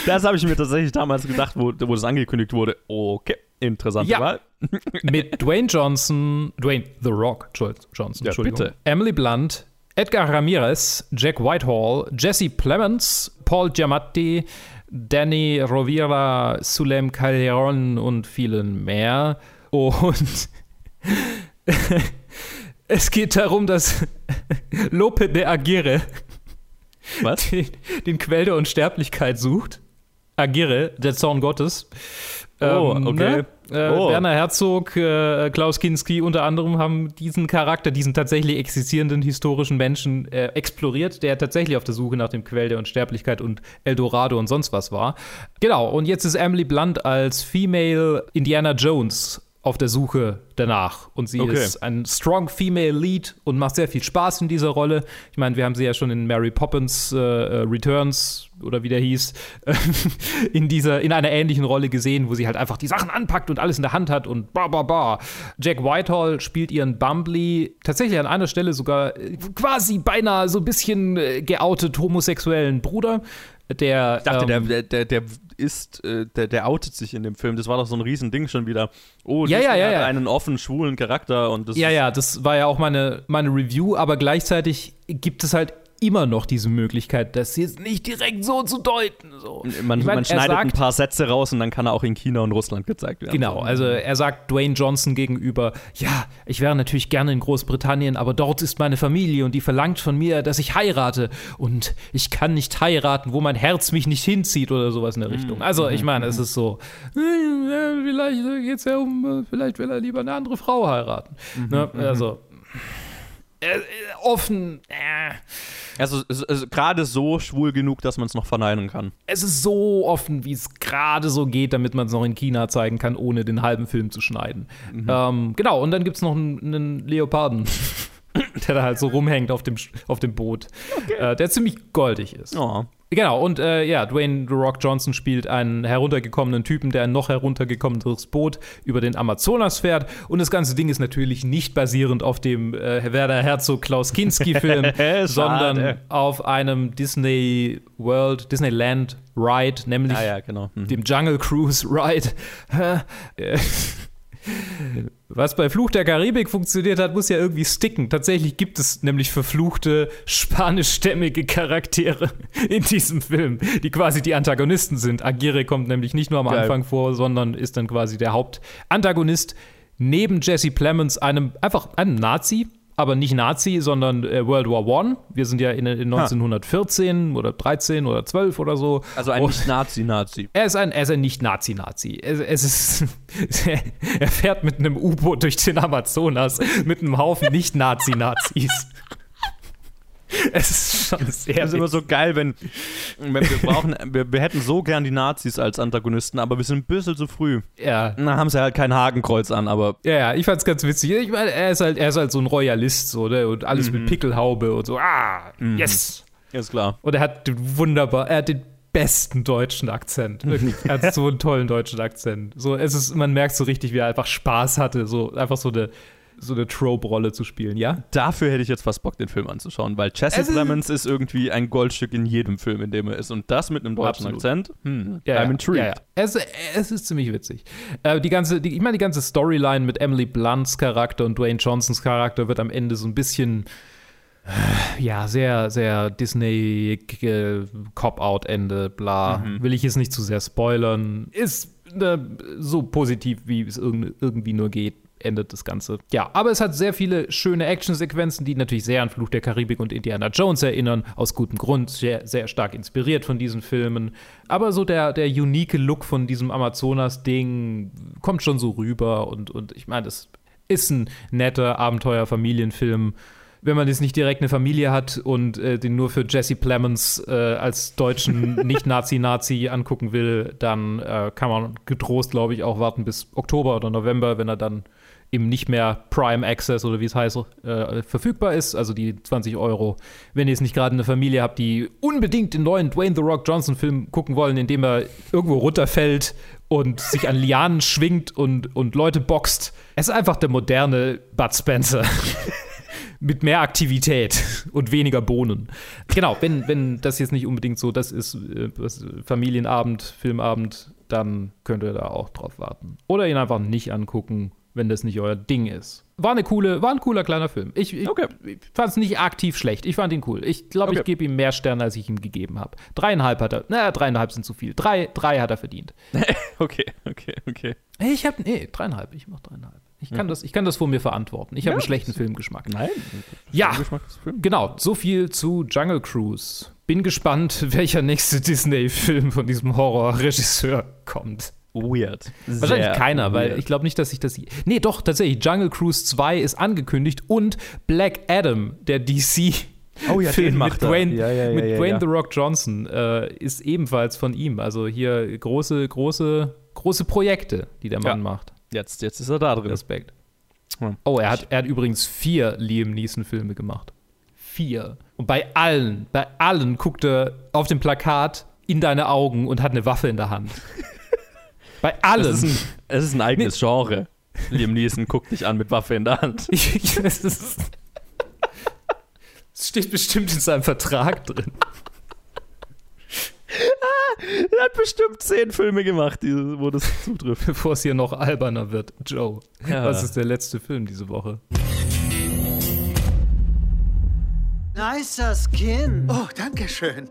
Das habe ich mir tatsächlich damals gedacht, wo, wo das angekündigt wurde. Okay, interessante Ja. Wahl. (laughs) mit Dwayne Johnson, Dwayne The Rock Jo- Johnson, Ja, Entschuldigung. bitte. Emily Blunt, Edgar Ramirez, Jack Whitehall, Jesse Plemons, Paul Giamatti, Danny Rovira, Sulem Calderon und vielen mehr. Und (laughs) es geht darum, dass (laughs) Lope de Aguirre Was? (laughs) Den, den Quell der Unsterblichkeit sucht. Aguirre, der Zorn Gottes. Oh, okay. ne? Äh, Oh. Werner Herzog, äh, Klaus Kinski unter anderem haben diesen Charakter, diesen tatsächlich existierenden historischen Menschen äh, exploriert, der tatsächlich auf der Suche nach dem Quell der Unsterblichkeit und Eldorado und sonst was war. Genau, und jetzt ist Emily Blunt als Female Indiana Jones auf der Suche danach. Und sie Okay. ist ein strong female lead und macht sehr viel Spaß in dieser Rolle. Ich meine, wir haben sie ja schon in Mary Poppins äh, äh, Returns oder wie der hieß, (laughs) in dieser, in einer ähnlichen Rolle gesehen, wo sie halt einfach die Sachen anpackt und alles in der Hand hat und ba ba ba. Jack Whitehall spielt ihren Bumbley tatsächlich an einer Stelle sogar äh, quasi beinahe so ein bisschen äh, geoutet homosexuellen Bruder. Der, Ich dachte, ähm, der, der, der ist, äh, der, der outet sich in dem Film. Das war doch so ein Riesending schon wieder. Oh, Ja, ja, ja, hat ja. einen offen schwulen Charakter und das Ja, ist- ja, das war ja auch meine, meine Review, aber gleichzeitig gibt es halt immer noch diese Möglichkeit, das jetzt nicht direkt so zu deuten. So. Man, Ich mein, man schneidet ein sagt- paar Sätze raus und dann kann er auch in China und Russland gezeigt werden. Genau, also er sagt Dwayne Johnson gegenüber, ja, ich wäre natürlich gerne in Großbritannien, aber dort ist meine Familie und die verlangt von mir, dass ich heirate und ich kann nicht heiraten, wo mein Herz mich nicht hinzieht oder sowas in der Richtung. Also ich meine, es ist so, äh, vielleicht geht es ja um, äh, vielleicht will er lieber eine andere Frau heiraten. Ne? Also äh, äh, offen, äh, Also, es ist gerade so schwul genug, dass man es noch verneinen kann. es ist so offen, wie es gerade so geht, damit man es noch in China zeigen kann, ohne den halben Film zu schneiden. Ähm, genau, und dann gibt es noch einen, einen Leoparden, (laughs) der da halt so rumhängt auf dem, auf dem Boot, äh, der ziemlich goldig ist. Oh. Genau, und äh, ja, Dwayne The Rock Johnson spielt einen heruntergekommenen Typen, der ein noch heruntergekommenes Boot über den Amazonas fährt. Und das ganze Ding ist natürlich nicht basierend auf dem äh, Werner Herzog Klaus Kinski-Film, (laughs) sondern auf einem Disney World, Disneyland Ride, nämlich Ah ja, genau. Mhm. dem Jungle Cruise Ride. Was bei Fluch der Karibik funktioniert hat, muss ja irgendwie sticken. Tatsächlich gibt es nämlich verfluchte spanischstämmige Charaktere (laughs) in diesem Film, die quasi die Antagonisten sind. Aguirre kommt nämlich nicht nur am Geil. Anfang vor, sondern ist dann quasi der Hauptantagonist neben Jesse Plemons, einem einfach einem Nazi, aber nicht Nazi, sondern äh, World War One. Wir sind ja in, in 1914 oder 13 oder 12 oder so. Also ein Nicht-Nazi-Nazi. er ist ein, er ist ein Nicht-Nazi-Nazi. Es, es ist, (laughs) er fährt mit einem U-Boot durch den Amazonas mit einem Haufen Nicht-Nazi-Nazis. (laughs) Es ist schon sehr. Das ist immer so geil, wenn, wenn wir brauchen, wir, wir hätten so gern die Nazis als Antagonisten, aber wir sind ein bisschen zu früh. Ja. Na, haben sie halt kein Hakenkreuz an, aber Ja, ja, ich fand's ganz witzig. Ich meine, er ist halt, er ist halt so ein Royalist, so, ne? Und alles mit Pickelhaube und so. Ah, yes! ist klar. Und er hat den wunderbar, er hat den besten deutschen Akzent. Wirklich. Er hat (laughs) so einen tollen deutschen Akzent. So, es ist, man merkt so richtig, wie er einfach Spaß hatte, so einfach so eine, so eine Trope-Rolle zu spielen, ja? Dafür hätte ich jetzt fast Bock, den Film anzuschauen, weil Jesse Es ist- Plemons ist irgendwie ein Goldstück in jedem Film, in dem er ist. Und das mit einem deutschen Absolut. Akzent, hm, Ja, I'm intrigued. Ja, ja. Es, es ist ziemlich witzig. Äh, die ganze, die, ich meine, die ganze Storyline mit Emily Blunts Charakter und Dwayne Johnsons Charakter wird am Ende so ein bisschen, äh, ja, sehr, sehr Disney äh, bla. Mhm. Will ich jetzt nicht zu sehr spoilern. Ist äh, so positiv, wie es irgend, irgendwie nur geht. Endet das Ganze. Ja, aber es hat sehr viele schöne Actionsequenzen, die natürlich sehr an Fluch der Karibik und Indiana Jones erinnern, aus gutem Grund, sehr, sehr stark inspiriert von diesen Filmen. Aber so der, der unique Look von diesem Amazonas-Ding kommt schon so rüber und, und ich meine, das ist ein netter Abenteuer-Familienfilm. Wenn man jetzt nicht direkt eine Familie hat und äh, den nur für Jesse Plemons äh, als deutschen (laughs) Nicht-Nazi-Nazi angucken will, dann äh, kann man getrost, glaube ich, auch warten bis Oktober oder November, wenn er dann eben nicht mehr Prime Access oder wie es heißt, äh, verfügbar ist, also die 20 Euro. Wenn ihr jetzt nicht gerade eine Familie habt, die unbedingt den neuen Dwayne The Rock Johnson Film gucken wollen, in dem er irgendwo runterfällt und sich an Lianen schwingt und, und Leute boxt. Es ist einfach der moderne Bud Spencer. (laughs) mit mehr Aktivität und weniger Bohnen. Genau, wenn, wenn das jetzt nicht unbedingt so das ist, äh, was, Familienabend, Filmabend, dann könnt ihr da auch drauf warten. Oder ihn einfach nicht angucken, wenn das nicht euer Ding ist. War eine coole, war ein cooler kleiner Film. Ich, ich, ich fand es nicht aktiv schlecht. Ich fand ihn cool. Ich glaube, ich Okay. gebe ihm mehr Sterne, als ich ihm gegeben habe. Dreieinhalb hat er. Naja, dreieinhalb sind zu viel. Drei, drei hat er verdient. (laughs) Okay, okay, okay. Ich habe, nee, dreieinhalb. Ich mach dreieinhalb. Ich kann, Ja. das, ich kann das vor mir verantworten. Ich habe Ja, einen schlechten Filmgeschmack. Nein. Ja, Film. genau. So viel zu Jungle Cruise. Bin gespannt, (laughs) welcher nächste Disney-Film von diesem Horrorregisseur kommt. Weird. Wahrscheinlich Sehr keiner, weil weird. ich glaube nicht, dass ich das. Nee, doch, tatsächlich. Jungle Cruise 2 ist angekündigt und Black Adam, der DC. Oh ja, Film mit macht. Dwayne, Ja, ja, ja, mit Dwayne. The Rock Johnson äh, ist ebenfalls von ihm. Also hier große, große, große Projekte, die der Mann macht. Jetzt, jetzt ist er da drin. Respekt. Oh, er hat, er hat übrigens vier Liam Neeson-Filme gemacht. Vier. Und bei allen, bei allen guckt er auf dem Plakat in deine Augen und hat eine Waffe in der Hand. Bei allen. Es ist ein, es ist ein eigenes Genre. Liam Neeson guckt dich an mit Waffe in der Hand. Es ist- (laughs) Es steht bestimmt in seinem Vertrag drin. Er hat bestimmt zehn Filme gemacht, wo das zutrifft. (laughs) Bevor es hier noch alberner wird. Joe, Ja. was ist der letzte Film diese Woche? Nicer Skin. Oh, danke schön.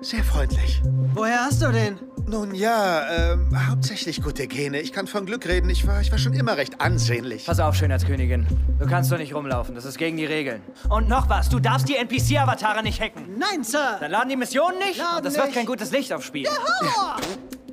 Sehr freundlich. Woher hast du den? Nun ja, ähm, hauptsächlich gute Gene. Ich kann von Glück reden. Ich war, ich war schon immer recht ansehnlich. Pass auf, Schönheitskönigin. Du kannst doch nicht rumlaufen. Das ist gegen die Regeln. Und noch was. Du darfst die NPC-Avatare nicht hacken. Nein, Sir. Dann laden die Missionen nicht. Laden und das wird nicht. kein gutes Licht aufs Spiel.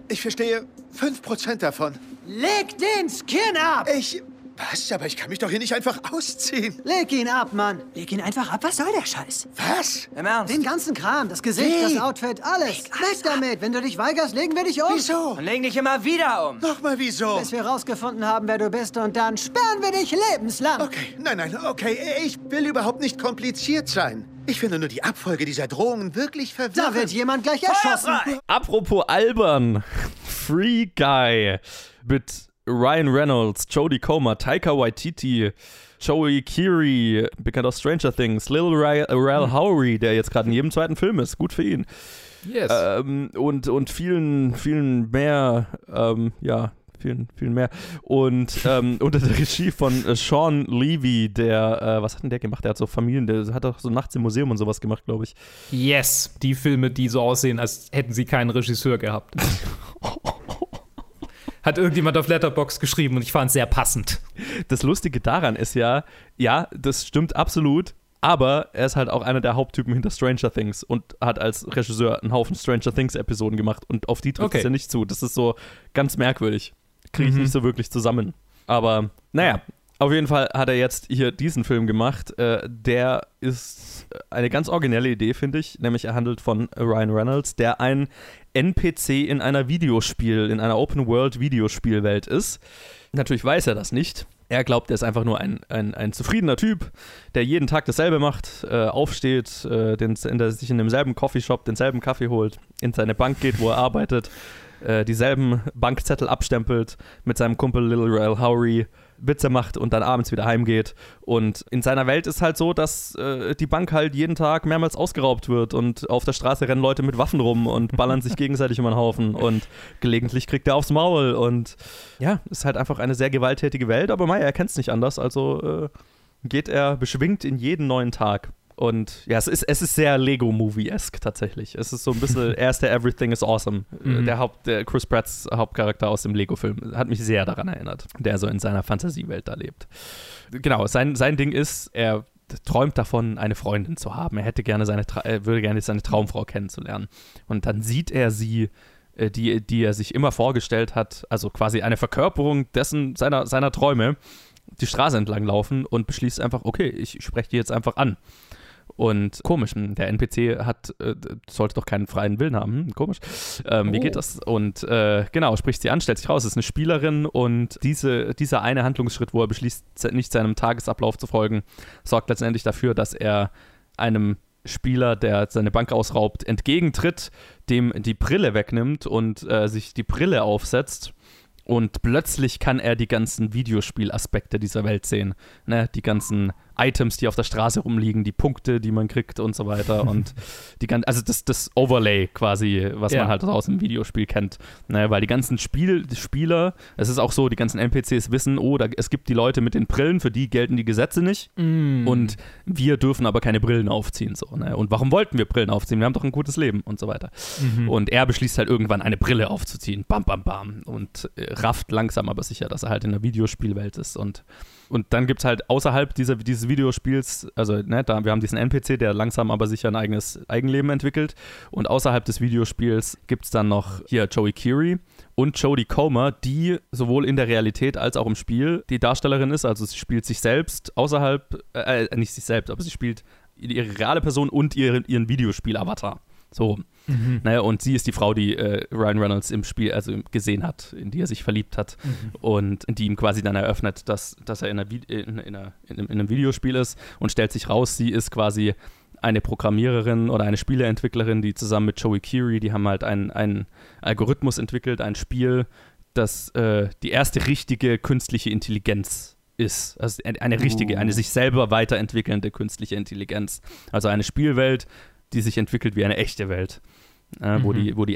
Ich verstehe 5% davon. Leg den Skin ab! Ich. Was? Aber ich kann mich doch hier nicht einfach ausziehen. Leg ihn ab, Mann. Leg ihn einfach ab. Was soll der Scheiß? Was? Im Ernst? Den ganzen Kram, das Gesicht, Wie? das Outfit, alles. Weg damit. Wenn du dich weigerst, legen wir dich um. Wieso? Und legen dich immer wieder um. Nochmal wieso? Bis wir rausgefunden haben, wer du bist und dann sperren wir dich lebenslang. Okay, nein, nein, okay. Ich will überhaupt nicht kompliziert sein. Ich finde nur die Abfolge dieser Drohungen wirklich verwirrend. Da wird jemand gleich erschossen. Apropos albern. (laughs) Free Guy mit Ryan Reynolds, Jodie Comer, Taika Waititi, Joey Keery, bekannt aus Stranger Things, Lil Ray, Rel Howery, der jetzt gerade in jedem zweiten Film ist. Gut für ihn. Yes. Ähm, und, und vielen, vielen mehr, ähm, ja, vielen, vielen mehr. Und ähm, (laughs) unter der Regie von äh, Sean Levy, der, äh, was hat denn der gemacht? Der hat so Familien, der hat doch so nachts im Museum und sowas gemacht, glaube ich. Yes, die Filme, die so aussehen, als hätten sie keinen Regisseur gehabt. (laughs) Hat irgendjemand auf Letterbox geschrieben und ich fand es sehr passend. Das Lustige daran ist ja, ja, das stimmt absolut, aber er ist halt auch einer der Haupttypen hinter Stranger Things und hat als Regisseur einen Haufen Stranger Things Episoden gemacht und auf die trifft Okay. es ja nicht zu. Das ist so ganz merkwürdig. Kriege ich Mhm. nicht so wirklich zusammen. Aber naja, auf jeden Fall hat er jetzt hier diesen Film gemacht. Äh, der ist eine ganz originelle Idee, finde ich. Nämlich er handelt von Ryan Reynolds, der ein NPC in einer Videospiel, in einer Open-World-Videospielwelt ist. Natürlich weiß er das nicht. Er glaubt, er ist einfach nur ein, ein, ein zufriedener Typ, der jeden Tag dasselbe macht, äh, aufsteht, äh, den, der, sich in demselben Coffeeshop denselben Kaffee holt, in seine Bank geht, wo er arbeitet, äh, dieselben Bankzettel abstempelt, mit seinem Kumpel Lil Rel Howery Witze macht und dann abends wieder heimgeht. Und in seiner Welt ist halt so, dass äh, die Bank halt jeden Tag mehrmals ausgeraubt wird und auf der Straße rennen Leute mit Waffen rum und ballern sich (laughs) gegenseitig um den Haufen und gelegentlich kriegt er aufs Maul und ja, ist halt einfach eine sehr gewalttätige Welt, aber Maya, er kennt es nicht anders, also äh, geht er beschwingt in jeden neuen Tag. Und ja, es ist, es ist sehr Lego-Movie-esque tatsächlich. Es ist so ein bisschen, (laughs) er ist der Everything is Awesome. Mhm. Der, Haupt, der Chris Pratts Hauptcharakter aus dem Lego-Film. Hat mich sehr daran erinnert, der so in seiner Fantasiewelt da lebt. Genau, sein, sein Ding ist, er träumt davon, eine Freundin zu haben. Er hätte gerne seine, er würde gerne seine Traumfrau kennenzulernen. Und dann sieht er sie, äh, die, die er sich immer vorgestellt hat, also quasi eine Verkörperung dessen, seiner, seiner Träume, die Straße entlang laufen und beschließt einfach, okay, ich spreche die jetzt einfach an. Und komisch, der NPC hat, äh, sollte doch keinen freien Willen haben. Hm, komisch. Ähm, Wie Oh. geht das? Und äh, genau, spricht sie an, stellt sich raus, ist eine Spielerin und diese, dieser eine Handlungsschritt, wo er beschließt, nicht seinem Tagesablauf zu folgen, sorgt letztendlich dafür, dass er einem Spieler, der seine Bank ausraubt, entgegentritt, dem die Brille wegnimmt und äh, sich die Brille aufsetzt. Und plötzlich kann er die ganzen Videospielaspekte dieser Welt sehen. Ne? Die ganzen Items, die auf der Straße rumliegen, die Punkte, die man kriegt und so weiter. (laughs) Und die gan also das, das Overlay quasi, was Ja. man halt aus dem Videospiel kennt. Ne? Weil die ganzen Spiel die Spieler, es ist auch so, die ganzen NPCs wissen, oh, da, es gibt die Leute mit den Brillen, für die gelten die Gesetze nicht. Mm. Und wir dürfen aber keine Brillen aufziehen. So, ne? Und warum wollten wir Brillen aufziehen? Wir haben doch ein gutes Leben und so weiter. Mhm. Und er beschließt halt irgendwann eine Brille aufzuziehen. Bam, bam, bam. Und äh, rafft langsam aber sicher, dass er halt in der Videospielwelt ist. Und, und dann gibt es halt außerhalb dieser, dieses Videospiels, also ne, da, wir haben diesen NPC, der langsam aber sicher ein eigenes Eigenleben entwickelt. Und außerhalb des Videospiels gibt es dann noch hier Joey Keery und Jodie Comer, die sowohl in der Realität als auch im Spiel die Darstellerin ist. Also sie spielt sich selbst außerhalb, äh, äh, nicht sich selbst, aber sie spielt ihre reale Person und ihren, ihren Videospiel-Avatar. So. Mhm. Naja, und sie ist die Frau, die äh, Ryan Reynolds im Spiel also gesehen hat, in die er sich verliebt hat mhm. und die ihm quasi dann eröffnet, dass, dass er in, einer, in, einer, in, einem Videospiel ist und stellt sich raus, sie ist quasi eine Programmiererin oder eine Spieleentwicklerin, die zusammen mit Joey Keery, die haben halt einen, einen Algorithmus entwickelt, ein Spiel, das äh, die erste richtige künstliche Intelligenz ist. Also eine richtige, uh. eine sich selber weiterentwickelnde künstliche Intelligenz. Also eine Spielwelt, die sich entwickelt wie eine echte Welt. Äh, mhm. Wo, die, wo die,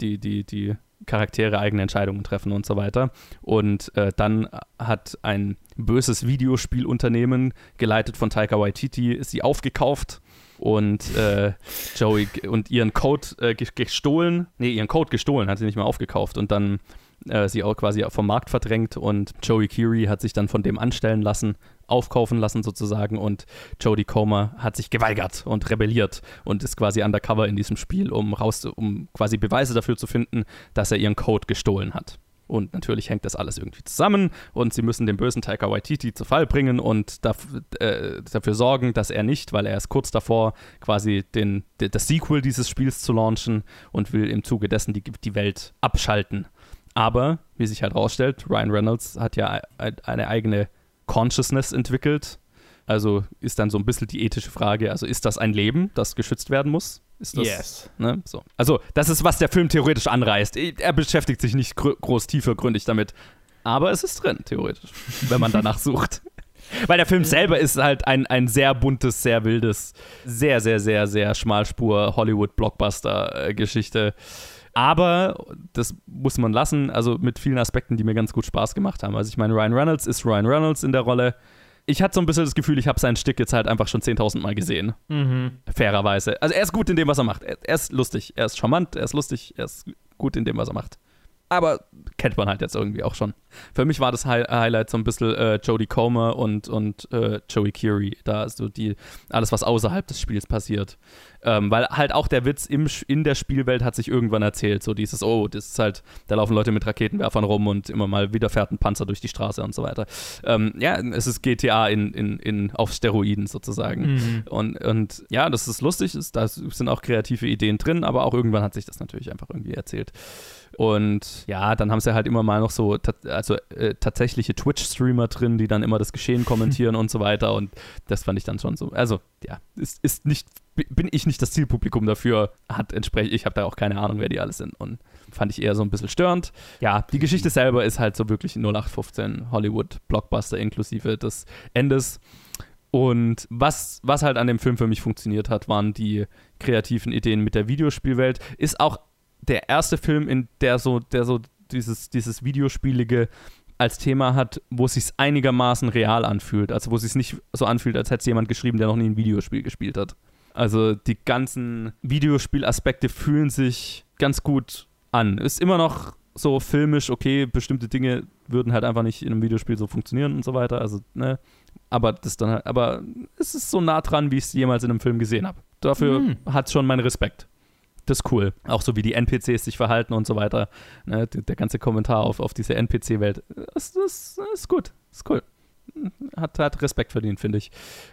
die, die, die, Charaktere eigene Entscheidungen treffen und so weiter. Und äh, dann hat ein böses Videospielunternehmen, geleitet von Taika Waititi, sie aufgekauft und äh, Joey und ihren Code äh, gestohlen. Nee, ihren Code gestohlen, hat sie nicht mehr aufgekauft und dann äh, sie auch quasi vom Markt verdrängt und Joey Keery hat sich dann von dem anstellen lassen, aufkaufen lassen sozusagen und Jodie Comer hat sich geweigert und rebelliert und ist quasi undercover in diesem Spiel, um raus, um quasi Beweise dafür zu finden, dass er ihren Code gestohlen hat. Und natürlich hängt das alles irgendwie zusammen und sie müssen den bösen Taika Waititi zu Fall bringen und dafür, äh, dafür sorgen, dass er nicht, weil er ist kurz davor, quasi den, das Sequel dieses Spiels zu launchen und will im Zuge dessen die, die Welt abschalten. Aber, wie sich halt rausstellt, Ryan Reynolds hat ja eine eigene Consciousness entwickelt. Also ist dann so ein bisschen die ethische Frage, also ist das ein Leben, das geschützt werden muss? Ist das, yes. Ne, so. Also das ist, was der Film theoretisch anreißt. Er beschäftigt sich nicht gr groß tiefergründig damit. Aber es ist drin, theoretisch, wenn man danach (laughs) sucht. Weil der Film selber ist halt ein, ein sehr buntes, sehr wildes, sehr, sehr, sehr, sehr schmalspur Hollywood-Blockbuster-Geschichte. Aber das muss man lassen, also mit vielen Aspekten, die mir ganz gut Spaß gemacht haben. Also ich meine, Ryan Reynolds ist Ryan Reynolds in der Rolle. Ich hatte so ein bisschen das Gefühl, ich habe seinen Stück jetzt halt einfach schon 10.000 Mal gesehen. Mhm. Fairerweise. Also er ist gut in dem, was er macht. Er, er ist lustig, er ist charmant, er ist lustig, er ist gut in dem, was er macht aber kennt man halt jetzt irgendwie auch schon. Für mich war das Hi Highlight so ein bisschen äh, Jodie Comer und, und äh, Joey Curie. Da ist so die, alles, was außerhalb des Spiels passiert. Ähm, weil halt auch der Witz im, in der Spielwelt hat sich irgendwann erzählt. So dieses, oh, das ist halt, da laufen Leute mit Raketenwerfern rum und immer mal wieder fährt ein Panzer durch die Straße und so weiter. Ähm, ja, es ist GTA in, in, in, auf Steroiden sozusagen. Mhm. Und, und ja, das ist lustig, ist, da sind auch kreative Ideen drin, aber auch irgendwann hat sich das natürlich einfach irgendwie erzählt. Und ja, dann haben sie halt immer mal noch so also äh, tatsächliche Twitch-Streamer drin, die dann immer das Geschehen kommentieren (laughs) und so weiter. Und das fand ich dann schon so. Also, ja, ist, ist nicht, bin ich nicht das Zielpublikum dafür, hat entsprechend, ich habe da auch keine Ahnung, wer die alle sind. Und fand ich eher so ein bisschen störend. Ja, die Geschichte selber ist halt so wirklich 0815 Hollywood-Blockbuster inklusive des Endes. Und was, was halt an dem Film für mich funktioniert hat, waren die kreativen Ideen mit der Videospielwelt. Ist auch der erste Film, in der so, der so dieses, dieses Videospielige als Thema hat, wo es sich einigermaßen real anfühlt. Also wo es sich nicht so anfühlt, als hätte es jemand geschrieben, der noch nie ein Videospiel gespielt hat. Also die ganzen Videospielaspekte fühlen sich ganz gut an. Ist immer noch so filmisch, okay, bestimmte Dinge würden halt einfach nicht in einem Videospiel so funktionieren und so weiter. Also, ne? Aber das dann halt, aber es ist so nah dran, wie ich es jemals in einem Film gesehen habe. Dafür mhm. hat es schon meinen Respekt das ist cool. Auch so wie die NPCs sich verhalten und so weiter. Ne, der ganze Kommentar auf, auf diese NPC-Welt. Das, das, das, ist gut. Das ist cool. Hat, hat Respekt verdient, finde ich.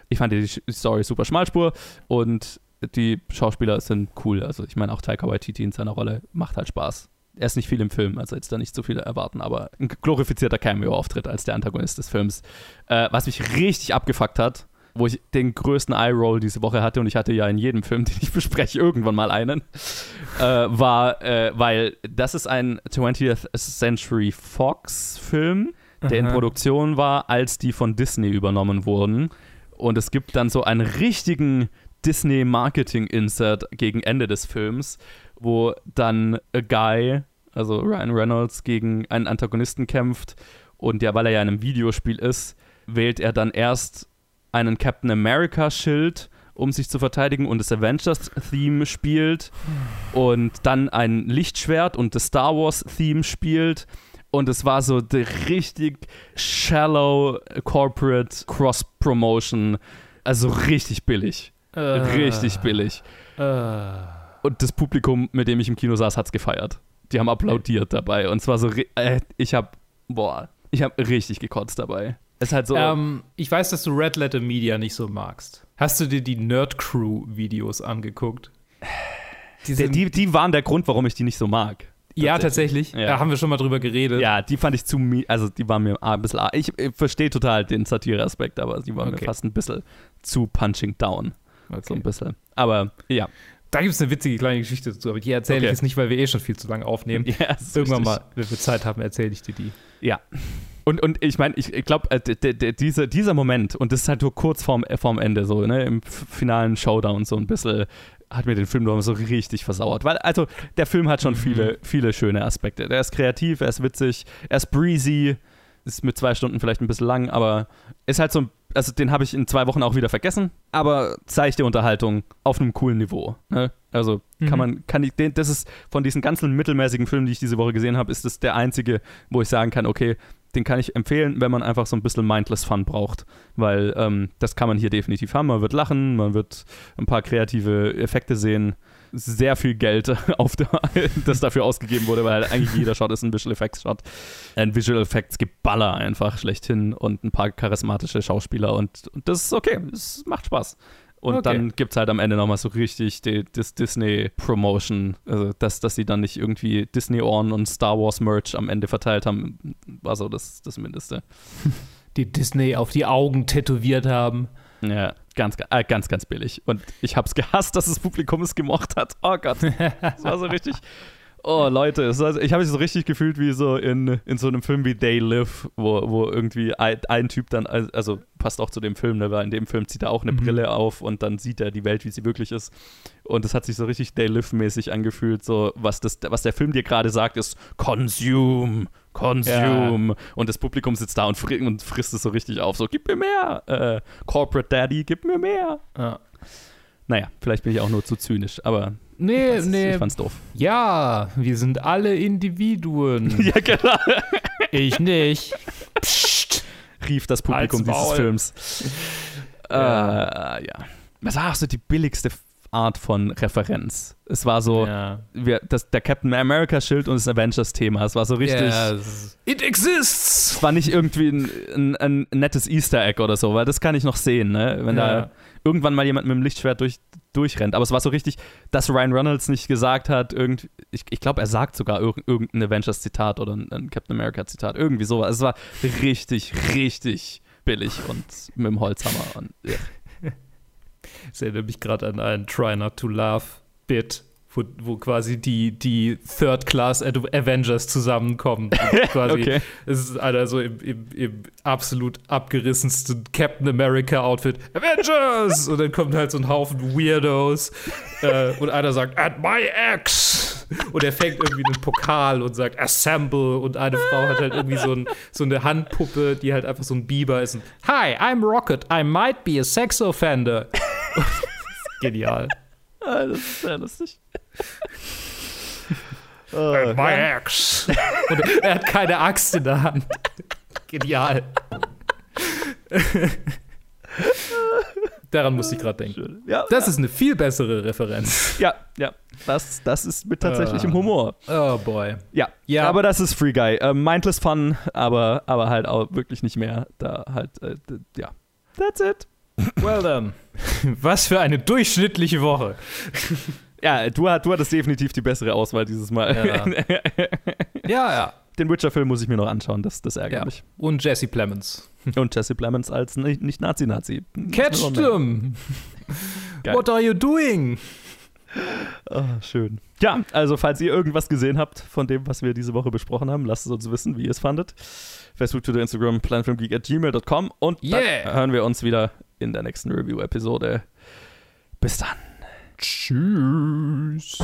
Ich fand die Story super schmalspur und die Schauspieler sind cool. Also ich meine auch Taika Waititi in seiner Rolle macht halt Spaß. Er ist nicht viel im Film, also jetzt da nicht so viele erwarten, aber ein glorifizierter Cameo-Auftritt als der Antagonist des Films. Äh, was mich richtig abgefuckt hat, wo ich den größten Eye-Roll diese Woche hatte und ich hatte ja in jedem Film, (laughs) den ich bespreche, irgendwann mal einen, äh, war, äh, weil das ist ein 20th Century Fox-Film, der in Produktion war, als die von Disney übernommen wurden. Und es gibt dann so einen richtigen Disney-Marketing-Insert gegen Ende des Films, wo dann a Guy, also Ryan Reynolds, gegen einen Antagonisten kämpft. Und ja, weil er ja in einem Videospiel ist, wählt er dann erst einen Captain America-Schild, um sich zu verteidigen und das Avengers-Theme spielt und dann ein Lichtschwert und das Star Wars-Theme spielt. Und es war so die richtig shallow Corporate Cross-Promotion. Also richtig billig. Uh, richtig billig. Uh. Und das Publikum, mit dem ich im Kino saß, hat es gefeiert. Die haben applaudiert dabei. Und zwar so, äh, ich habe, boah, ich habe richtig gekotzt dabei. Ist halt so. Ähm, ich weiß, dass du Red Letter Media nicht so magst. Hast du dir die Nerd Crew Videos angeguckt? Die, Die, die, die waren der Grund, warum ich die nicht so mag. ja, tatsächlich. Ja. Da haben wir schon mal drüber geredet. Ja, die fand ich zu, mi- also die waren mir ein bisschen, ich, ich verstehe total den Satire-Aspekt, aber die waren Okay. mir fast ein bisschen zu punching down. So ein bisschen. Aber ja. Da gibt es eine witzige kleine Geschichte dazu, aber die erzähle Okay. ich jetzt nicht, weil wir eh schon viel zu lange aufnehmen. (laughs) Ja, das ist Irgendwann richtig. mal, wenn wir Zeit haben, erzähle ich dir die. Ja. Und, und ich meine, ich, ich glaube, äh, d- d- d- dieser, dieser Moment, und das ist halt nur kurz vorm, äh, vorm Ende, so, ne, im finalen Showdown, so ein bisschen, hat mir den Film noch so richtig versauert. Weil, also, der Film hat schon viele, viele schöne Aspekte. Der ist kreativ, er ist witzig, er ist breezy, ist mit zwei Stunden vielleicht ein bisschen lang, aber ist halt so ein also den habe ich in zwei Wochen auch wieder vergessen, aber seichte Unterhaltung auf einem coolen Niveau. Ne? Also kann Mhm. man, kann ich, das ist von diesen ganzen mittelmäßigen Filmen, die ich diese Woche gesehen habe, ist das der einzige, wo ich sagen kann, okay, den kann ich empfehlen, wenn man einfach so ein bisschen mindless Fun braucht, weil ähm, das kann man hier definitiv haben. Man wird lachen, man wird ein paar kreative Effekte sehen, sehr viel Geld, (laughs) auf der, das dafür ausgegeben wurde, weil halt eigentlich jeder Shot ist ein Visual Effects Shot. Ein Visual Effects Geballer einfach schlechthin und ein paar charismatische Schauspieler und, und das ist okay, es macht Spaß. Und Okay. dann gibt es halt am Ende nochmal so richtig die, das Disney-Promotion, also dass, dass sie dann nicht irgendwie Disney-Ohren und Star Wars-Merch am Ende verteilt haben, war so das, das Mindeste. (laughs) Die Disney auf die Augen tätowiert haben. Ja, ganz, äh, ganz, ganz billig. Und ich hab's gehasst, dass das Publikum es gemocht hat. Oh Gott. (laughs) Das war so richtig. Oh, Leute, ich habe mich so richtig gefühlt wie so in, in so einem Film wie They Live, wo, wo irgendwie ein, ein Typ dann, also passt auch zu dem Film, ne, weil in dem Film zieht er auch eine Mhm. Brille auf und dann sieht er die Welt, wie sie wirklich ist. Und es hat sich so richtig They Live-mäßig angefühlt, so was, das, was der Film dir gerade sagt, ist Consume, Consume. Und das Publikum sitzt da und, fri und frisst es so richtig auf, so gib mir mehr, äh, Corporate Daddy, gib mir mehr. Ja. Naja, vielleicht bin ich auch nur zu zynisch, aber Nee, ich, nee. ich fand's doof. Ja, wir sind alle Individuen. (laughs) ja, genau. Ich nicht. Rief das Publikum dieses. Films. Äh, ja. Was war auch so die billigste Art von Referenz? Es war so, Ja. wir, das, der Captain America-Schild und das Avengers-Thema. Es war so richtig. Ja, es- It exists! Es war nicht irgendwie ein, ein, ein nettes Easter Egg oder so, weil das kann ich noch sehen, ne? Wenn Ja. da irgendwann mal jemand mit dem Lichtschwert durch, durchrennt. Aber es war so richtig, dass Ryan Reynolds nicht gesagt hat, irgend, ich, ich glaube, er sagt sogar irg irgendein Avengers-Zitat oder ein, ein Captain America-Zitat, irgendwie sowas. Es war richtig, richtig billig und mit dem Holzhammer. Und, ja. (laughs) Ich erinnere mich gerade an einen Try Not to Laugh Bit, wo, wo quasi die, die Third Class Avengers zusammenkommen. (laughs) Quasi, Okay. Es ist einer so im, im, im absolut abgerissensten Captain America Outfit. Avengers! Und dann kommt halt so ein Haufen Weirdos. äh, und einer sagt, at my ex! Und er fängt irgendwie einen Pokal und sagt, assemble. Und eine Frau hat halt irgendwie so, ein, so eine Handpuppe, die halt einfach so ein Biber ist. Und, Hi, I'm Rocket. I might be a sex offender. (laughs) Genial. Ah, das ist sehr lustig. (laughs) At my ex. (laughs) Und er hat keine Axt in der Hand. Genial. Daran musste ich gerade denken. Ja, das ist eine viel bessere Referenz. Ja, ja. Das, das ist mit tatsächlichem Ah. Humor. Oh boy. Ja, Ja. aber das ist Free Guy. Äh, mindless Fun, aber, aber halt auch wirklich nicht mehr. Da halt, äh, d- ja. That's it. Well done. (laughs) Was für eine durchschnittliche Woche. Ja, du, du hattest definitiv die bessere Auswahl dieses Mal. Ja. (laughs) Ja, ja. Den Witcher-Film muss ich mir noch anschauen, das, das ärgert ja. mich. Und Jesse Plemons. Und Jesse Plemons als ni- nicht. Catch them. What are you doing? Oh, schön. Ja, also falls ihr irgendwas gesehen habt von dem, was wir diese Woche besprochen haben, lasst es uns wissen, wie ihr es fandet. Facebook, Twitter, Instagram, planfilmgeek at gmail.com und Yeah. dann hören wir uns wieder in der nächsten Review-Episode. Bis dann. Tschüss.